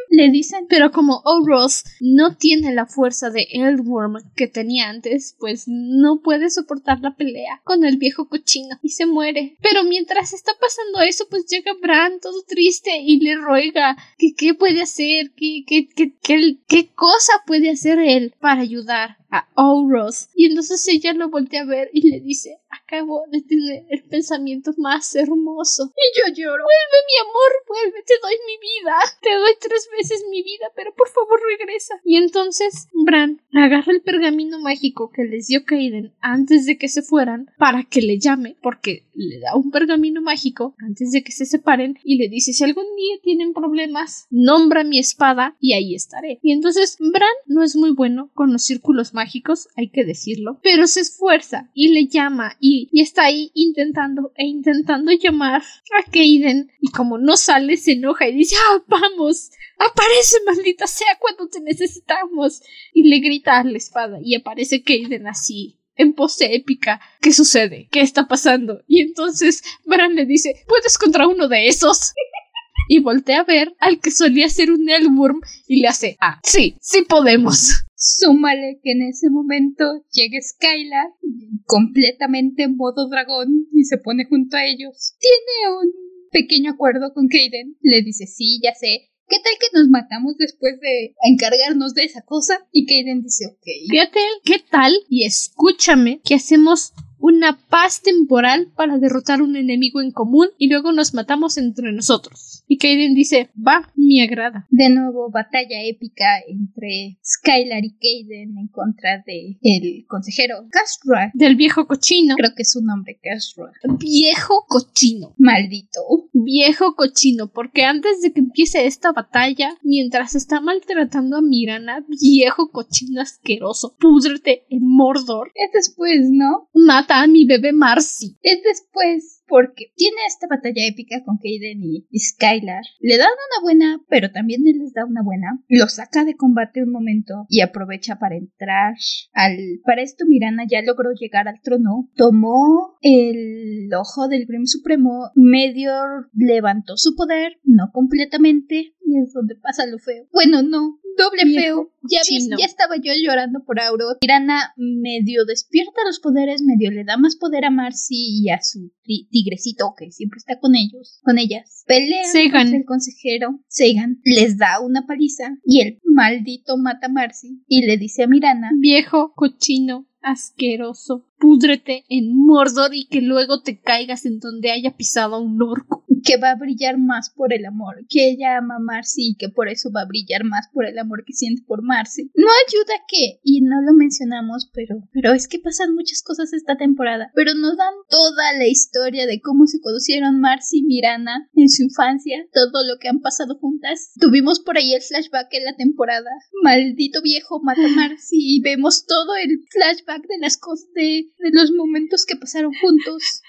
[SPEAKER 2] Le dicen,
[SPEAKER 1] Pero como Oros no tiene la fuerza de Eldworm que tenía antes, pues no puede soportar la pelea con el viejo cochino y se muere. Pero mientras está pasando eso, pues llega Bran todo triste y le ruega que qué puede hacer, que, que, que, que- qué cosa puede hacer él para ayudar a Oros. Y entonces ella lo voltea a ver y le dice, acabo de tener el pensamiento más hermoso.
[SPEAKER 2] y yo lloro.
[SPEAKER 1] Vuelve, mi amor, vuelve, te doy mi vida. Te doy tres veces mi vida, pero por favor regresa. Y entonces Bran agarra el pergamino mágico que les dio Kaiden antes de que se fueran para que le llame, porque le da un pergamino mágico antes de que se separen y le dice si algún día tienen problemas, nombra mi espada y ahí estaré. Y entonces Bran no es muy bueno con los círculos mágicos, hay que decirlo, pero se esfuerza y le llama y, está ahí intentando e intentando llamar a Kaiden y como no sale se enoja y dice ah vamos aparece maldita sea cuando te necesitamos y le grita a la espada y aparece Kaiden así en pose épica ¿qué sucede? ¿qué está pasando? y entonces Bran le dice ¿puedes contra uno de esos? y voltea a ver al que solía ser un Elworm y le hace ah sí sí podemos
[SPEAKER 2] Súmale que en ese momento llega Skylar completamente en modo dragón y se pone junto a ellos. Tiene un pequeño acuerdo con Kaden. Le dice, sí, ya sé. ¿Qué tal que nos matamos después de encargarnos de esa cosa? Y Kaden dice, ok.
[SPEAKER 1] Fíjate, ¿qué tal? Y escúchame que hacemos una paz temporal para derrotar un enemigo en común y luego nos matamos entre nosotros. Y Kaiden dice, va, me agrada.
[SPEAKER 2] De nuevo, batalla épica entre Skylar y Kaden en contra de el consejero Castro.
[SPEAKER 1] Del viejo cochino.
[SPEAKER 2] Creo que es su nombre, Castro.
[SPEAKER 1] Viejo cochino.
[SPEAKER 2] Maldito.
[SPEAKER 1] Viejo cochino, porque antes de que empiece esta batalla, mientras está maltratando a Mirana, viejo cochino asqueroso, púdrete en Mordor,
[SPEAKER 2] Es después, ¿no?
[SPEAKER 1] mata a mi bebé Marcy.
[SPEAKER 2] Es después. Porque tiene esta batalla épica con Kaiden y Skylar. Le dan una buena, pero también él les da una buena. Lo saca de combate un momento y aprovecha para entrar al... Para esto Mirana ya logró llegar al trono, tomó el ojo del Grim Supremo, medio levantó su poder, no completamente, y es donde pasa lo feo. Bueno, no, doble feo. Ya, ya estaba yo llorando por Auro. Tirana medio despierta los poderes, medio le da más poder a Marcy y a su tigrecito que siempre está con ellos, con ellas. Pelean con el consejero. Segan les da una paliza y el maldito mata a Marcy y le dice a Mirana:
[SPEAKER 1] Viejo cochino asqueroso, púdrete en Mordor y que luego te caigas en donde haya pisado un orco.
[SPEAKER 2] Que va a brillar más por el amor, que ella ama a Marcy y que por eso va a brillar más por el amor que siente por Marcy. No ayuda que, y no lo mencionamos, pero, pero es que pasan muchas cosas esta temporada, pero nos dan toda la historia de cómo se conocieron Marcy y Mirana en su infancia, todo lo que han pasado juntas. Tuvimos por ahí el flashback en la temporada. Maldito viejo mata a Marcy y vemos todo el flashback de las cosas de, de los momentos que pasaron juntos.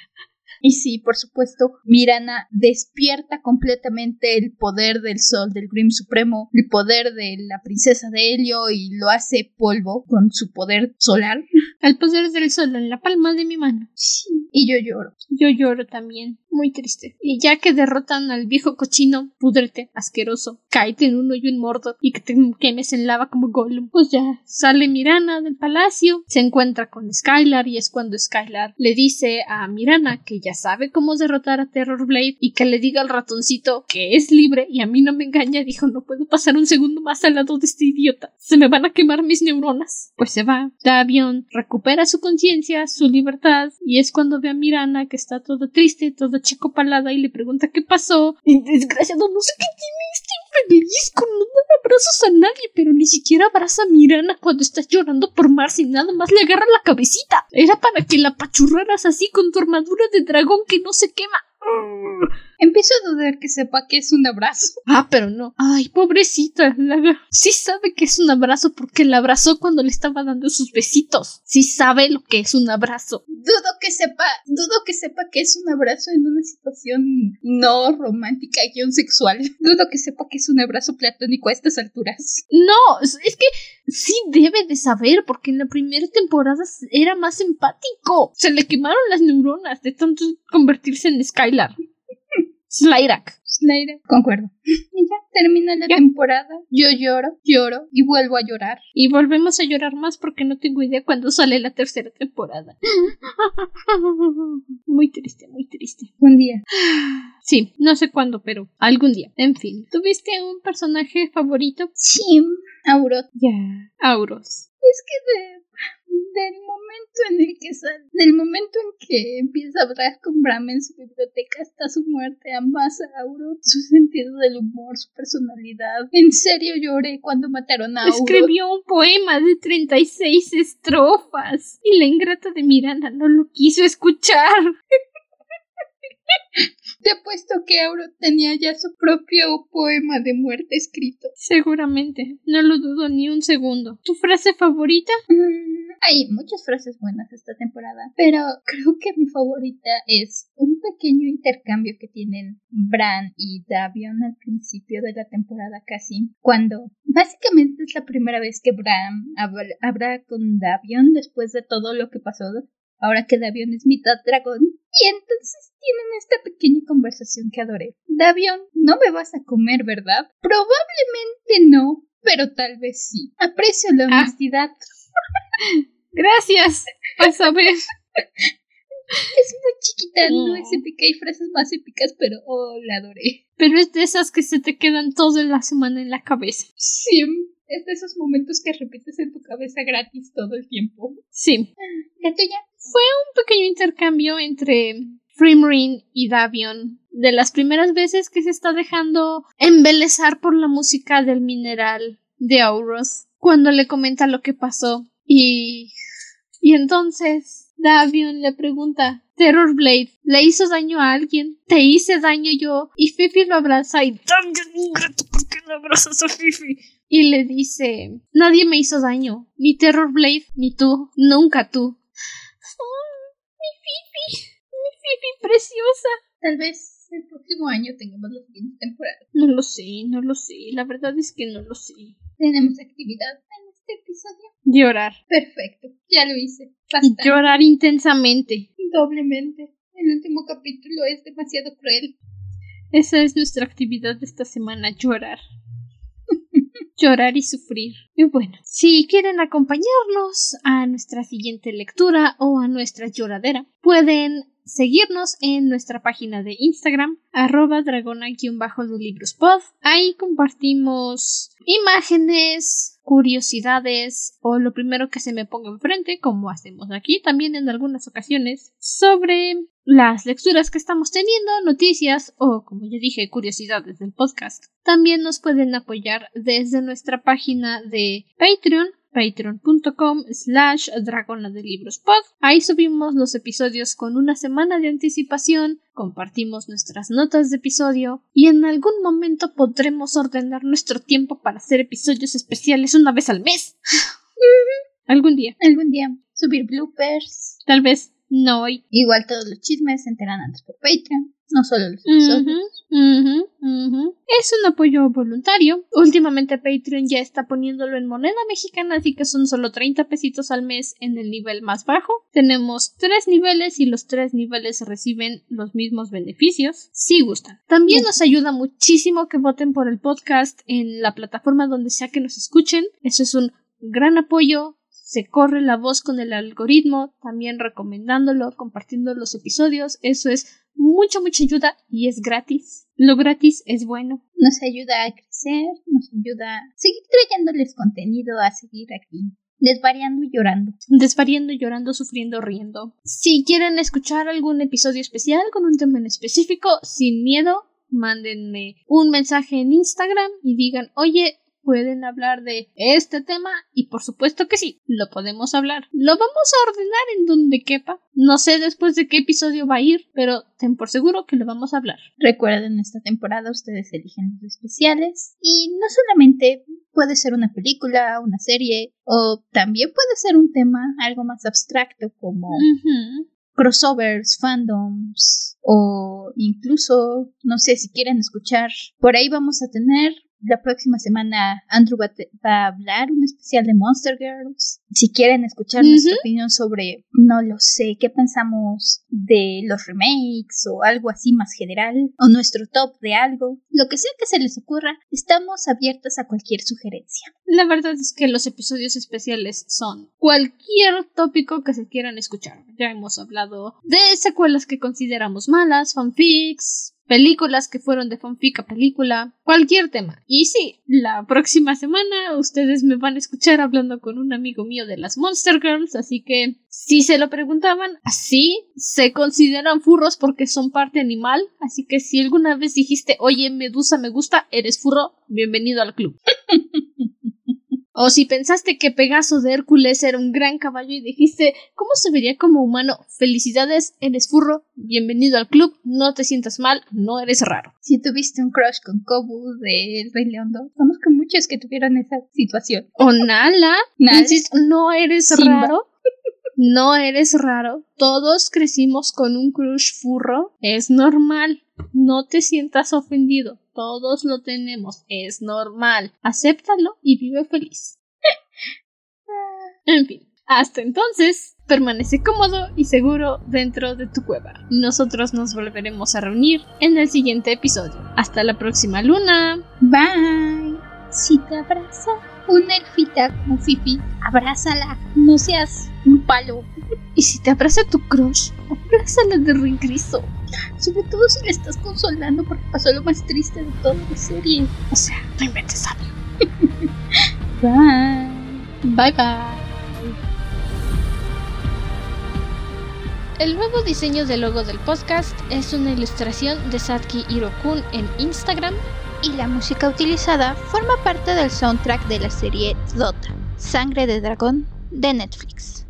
[SPEAKER 2] Y sí, por supuesto, Mirana despierta completamente el poder del sol del Grim Supremo, el poder de la princesa de Helio y lo hace polvo con su poder solar.
[SPEAKER 1] El poder del sol en la palma de mi mano.
[SPEAKER 2] Sí, y yo lloro.
[SPEAKER 1] Yo lloro también, muy triste. Y ya que derrotan al viejo cochino, pudrete, asqueroso, cáete en un hoyo Mordor y que te quemes en lava como Gollum. Pues ya, sale Mirana del palacio, se encuentra con Skylar y es cuando Skylar le dice a Mirana que ya sabe cómo derrotar a Terror Blade y que le diga al ratoncito que es libre y a mí no me engaña, dijo no puedo pasar un segundo más al lado de este idiota. Se me van a quemar mis neuronas. Pues se va. Davion recupera su conciencia, su libertad y es cuando ve a Mirana que está toda triste, toda chico palada y le pregunta qué pasó. Y desgraciado, no sé qué tiene este infeliz con no dar abrazos a nadie, pero ni siquiera abraza a Mirana cuando estás llorando por Marcy, nada más le agarra la cabecita. Era para que la apachurraras así con tu armadura de dragón que no se quema.
[SPEAKER 2] Empiezo a dudar que sepa que es un abrazo.
[SPEAKER 1] Ah, pero no. Ay, pobrecita. Sí sabe que es un abrazo porque la abrazó cuando le estaba dando sus besitos. Sí sabe lo que es un abrazo.
[SPEAKER 2] Dudo que sepa, dudo que sepa que es un abrazo en una situación no romántica y sexual. Dudo que sepa que es un abrazo platónico a estas alturas.
[SPEAKER 1] No, es que sí debe de saber porque en la primera temporada era más empático. Se le quemaron las neuronas de tanto convertirse en Skylar. Slyrak.
[SPEAKER 2] Slyrak, concuerdo. Y ya termina la temporada. Yo lloro, lloro y vuelvo a llorar.
[SPEAKER 1] Y volvemos a llorar más porque no tengo idea cuándo sale la tercera temporada. muy triste, muy triste.
[SPEAKER 2] Un día.
[SPEAKER 1] Sí, no sé cuándo, pero algún día. En fin, ¿tuviste un personaje favorito?
[SPEAKER 2] Sí, Auros.
[SPEAKER 1] Ya, Auros.
[SPEAKER 2] Es que de del momento en el que sale, del momento en que empieza a hablar con Bram en su biblioteca hasta su muerte, ambas a Auro, su sentido del humor, su personalidad. En serio lloré cuando mataron a Auro.
[SPEAKER 1] Escribió un poema de 36 estrofas y la ingrata de Miranda no lo quiso escuchar.
[SPEAKER 2] Te apuesto que Auro tenía ya su propio poema de muerte escrito.
[SPEAKER 1] Seguramente, no lo dudo ni un segundo. ¿Tu frase favorita?
[SPEAKER 2] Mm, hay muchas frases buenas esta temporada, pero creo que mi favorita es un pequeño intercambio que tienen Bran y Davion al principio de la temporada casi, cuando básicamente es la primera vez que Bran habla con Davion después de todo lo que pasó ahora que Davion es mitad dragón. Y entonces tienen esta pequeña conversación que adoré. Davion, no me vas a comer, ¿verdad? Probablemente no, pero tal vez sí. Aprecio la ah. honestidad.
[SPEAKER 1] Gracias. Vas a ver.
[SPEAKER 2] Es muy chiquita, no es épica, hay frases más épicas, pero oh, la adoré.
[SPEAKER 1] Pero es de esas que se te quedan toda la semana en la cabeza.
[SPEAKER 2] Sí, es de esos momentos que repites en tu cabeza gratis todo el tiempo.
[SPEAKER 1] Sí.
[SPEAKER 2] ¿La tuya?
[SPEAKER 1] Fue un pequeño intercambio entre Frimrin y Davion. De las primeras veces que se está dejando embelezar por la música del mineral de Auros. Cuando le comenta lo que pasó. Y. Y entonces Davion le pregunta Terror Blade, ¿le hizo daño a alguien? ¿Te hice daño yo? Y Fifi lo abraza y ¿por qué no abrazas a Fifi? Y le dice, nadie me hizo daño, ni Terror Blade, ni tú, nunca tú. Mi Fifi, mi Ivy preciosa.
[SPEAKER 2] Tal vez el próximo año tengamos la siguiente temporada.
[SPEAKER 1] No lo sé, no lo sé. La verdad es que no lo sé.
[SPEAKER 2] Tenemos actividad en este episodio.
[SPEAKER 1] Llorar.
[SPEAKER 2] Perfecto, ya lo hice.
[SPEAKER 1] Y
[SPEAKER 2] Bastante.
[SPEAKER 1] llorar intensamente.
[SPEAKER 2] Doblemente. El último capítulo es demasiado cruel.
[SPEAKER 1] Esa es nuestra actividad de esta semana, llorar. Llorar y sufrir. Y bueno, si quieren acompañarnos a nuestra siguiente lectura o a nuestra lloradera, pueden seguirnos en nuestra página de Instagram, arroba dragona-de librospod. Ahí compartimos imágenes, curiosidades o lo primero que se me ponga enfrente, como hacemos aquí también en algunas ocasiones, sobre las lecturas que estamos teniendo, noticias o, como ya dije, curiosidades del podcast. También nos pueden apoyar desde nuestra página de Patreon patreon.com slash dragona de libros pod. Ahí subimos los episodios con una semana de anticipación, compartimos nuestras notas de episodio y en algún momento podremos ordenar nuestro tiempo para hacer episodios especiales una vez al mes. algún día.
[SPEAKER 2] Algún día subir bloopers.
[SPEAKER 1] Tal vez no hoy.
[SPEAKER 2] Igual todos los chismes se enteran antes por Patreon. No solo los episodios.
[SPEAKER 1] Es un apoyo voluntario. Últimamente Patreon ya está poniéndolo en moneda mexicana, así que son solo 30 pesitos al mes en el nivel más bajo. Tenemos tres niveles y los tres niveles reciben los mismos beneficios, si gustan. También nos ayuda muchísimo que voten por el podcast en la plataforma donde sea que nos escuchen. Eso es un gran apoyo. Se corre la voz con el algoritmo, también recomendándolo, compartiendo los episodios. Eso es mucha, mucha ayuda y es gratis. Lo gratis es bueno.
[SPEAKER 2] Nos ayuda a crecer, nos ayuda a seguir trayéndoles contenido, a seguir aquí, desvariando y llorando.
[SPEAKER 1] Desvariando, llorando, sufriendo, riendo. Si quieren escuchar algún episodio especial con un tema en específico, sin miedo, mándenme un mensaje en Instagram y digan, oye, pueden hablar de este tema y por supuesto que sí, lo podemos hablar. Lo vamos a ordenar en donde quepa. No sé después de qué episodio va a ir, pero ten por seguro que lo vamos a hablar.
[SPEAKER 2] Recuerden, esta temporada ustedes eligen los especiales y no solamente puede ser una película, una serie o también puede ser un tema algo más abstracto como crossovers, fandoms o incluso, no sé si quieren escuchar, por ahí vamos a tener la próxima semana Andrew va, a te- va a hablar un especial de Monster Girls. Si quieren escuchar nuestra
[SPEAKER 1] Ujú.
[SPEAKER 2] opinión sobre, no lo sé, qué pensamos de los remakes o algo así más general, o nuestro top de algo, lo que sea que se les ocurra, estamos abiertas a cualquier sugerencia.
[SPEAKER 1] La verdad es que los episodios especiales son cualquier tópico que se quieran escuchar. Ya hemos hablado de secuelas que consideramos malas, fanfics, películas que fueron de fanfic a película, cualquier tema. Y sí, la próxima semana ustedes me van a escuchar hablando con un amigo mío de las Monster Girls, así que si se lo preguntaban, así se consideran furros porque son parte animal, así que si alguna vez dijiste, oye, Medusa me gusta, eres furro, bienvenido al club. O si pensaste que Pegaso de Hércules era un gran caballo y dijiste, ¿cómo se vería como humano? Felicidades, eres furro, bienvenido al club, no te sientas mal, no eres raro.
[SPEAKER 2] Si tuviste un crush con Kobu de El Rey León 2, conozco muchos que tuvieron esa situación.
[SPEAKER 1] O Nala,
[SPEAKER 2] Nala.
[SPEAKER 1] insisto, no eres
[SPEAKER 2] Simba.
[SPEAKER 1] raro. No eres raro. Todos crecimos con un crush furro. Es normal. No te sientas ofendido. Todos lo tenemos. Es normal. Acéptalo y vive feliz. En fin. Hasta entonces, permanece cómodo y seguro dentro de tu cueva. Nosotros nos volveremos a reunir en el siguiente episodio. Hasta la próxima luna.
[SPEAKER 2] Bye. Si te abraza una elfita como Fifi, abrázala. No seas un palo.
[SPEAKER 1] Y si te abraza tu crush, abrázala de regreso.
[SPEAKER 2] Sobre todo si le estás consolando porque pasó lo más triste de toda la serie.
[SPEAKER 1] O sea, no inventes algo.
[SPEAKER 2] Bye.
[SPEAKER 1] Bye bye. El nuevo diseño del logo del podcast es una ilustración de Satki Hirokun en Instagram.
[SPEAKER 3] Y la música utilizada forma parte del soundtrack de la serie Dota, Sangre de Dragón, de Netflix.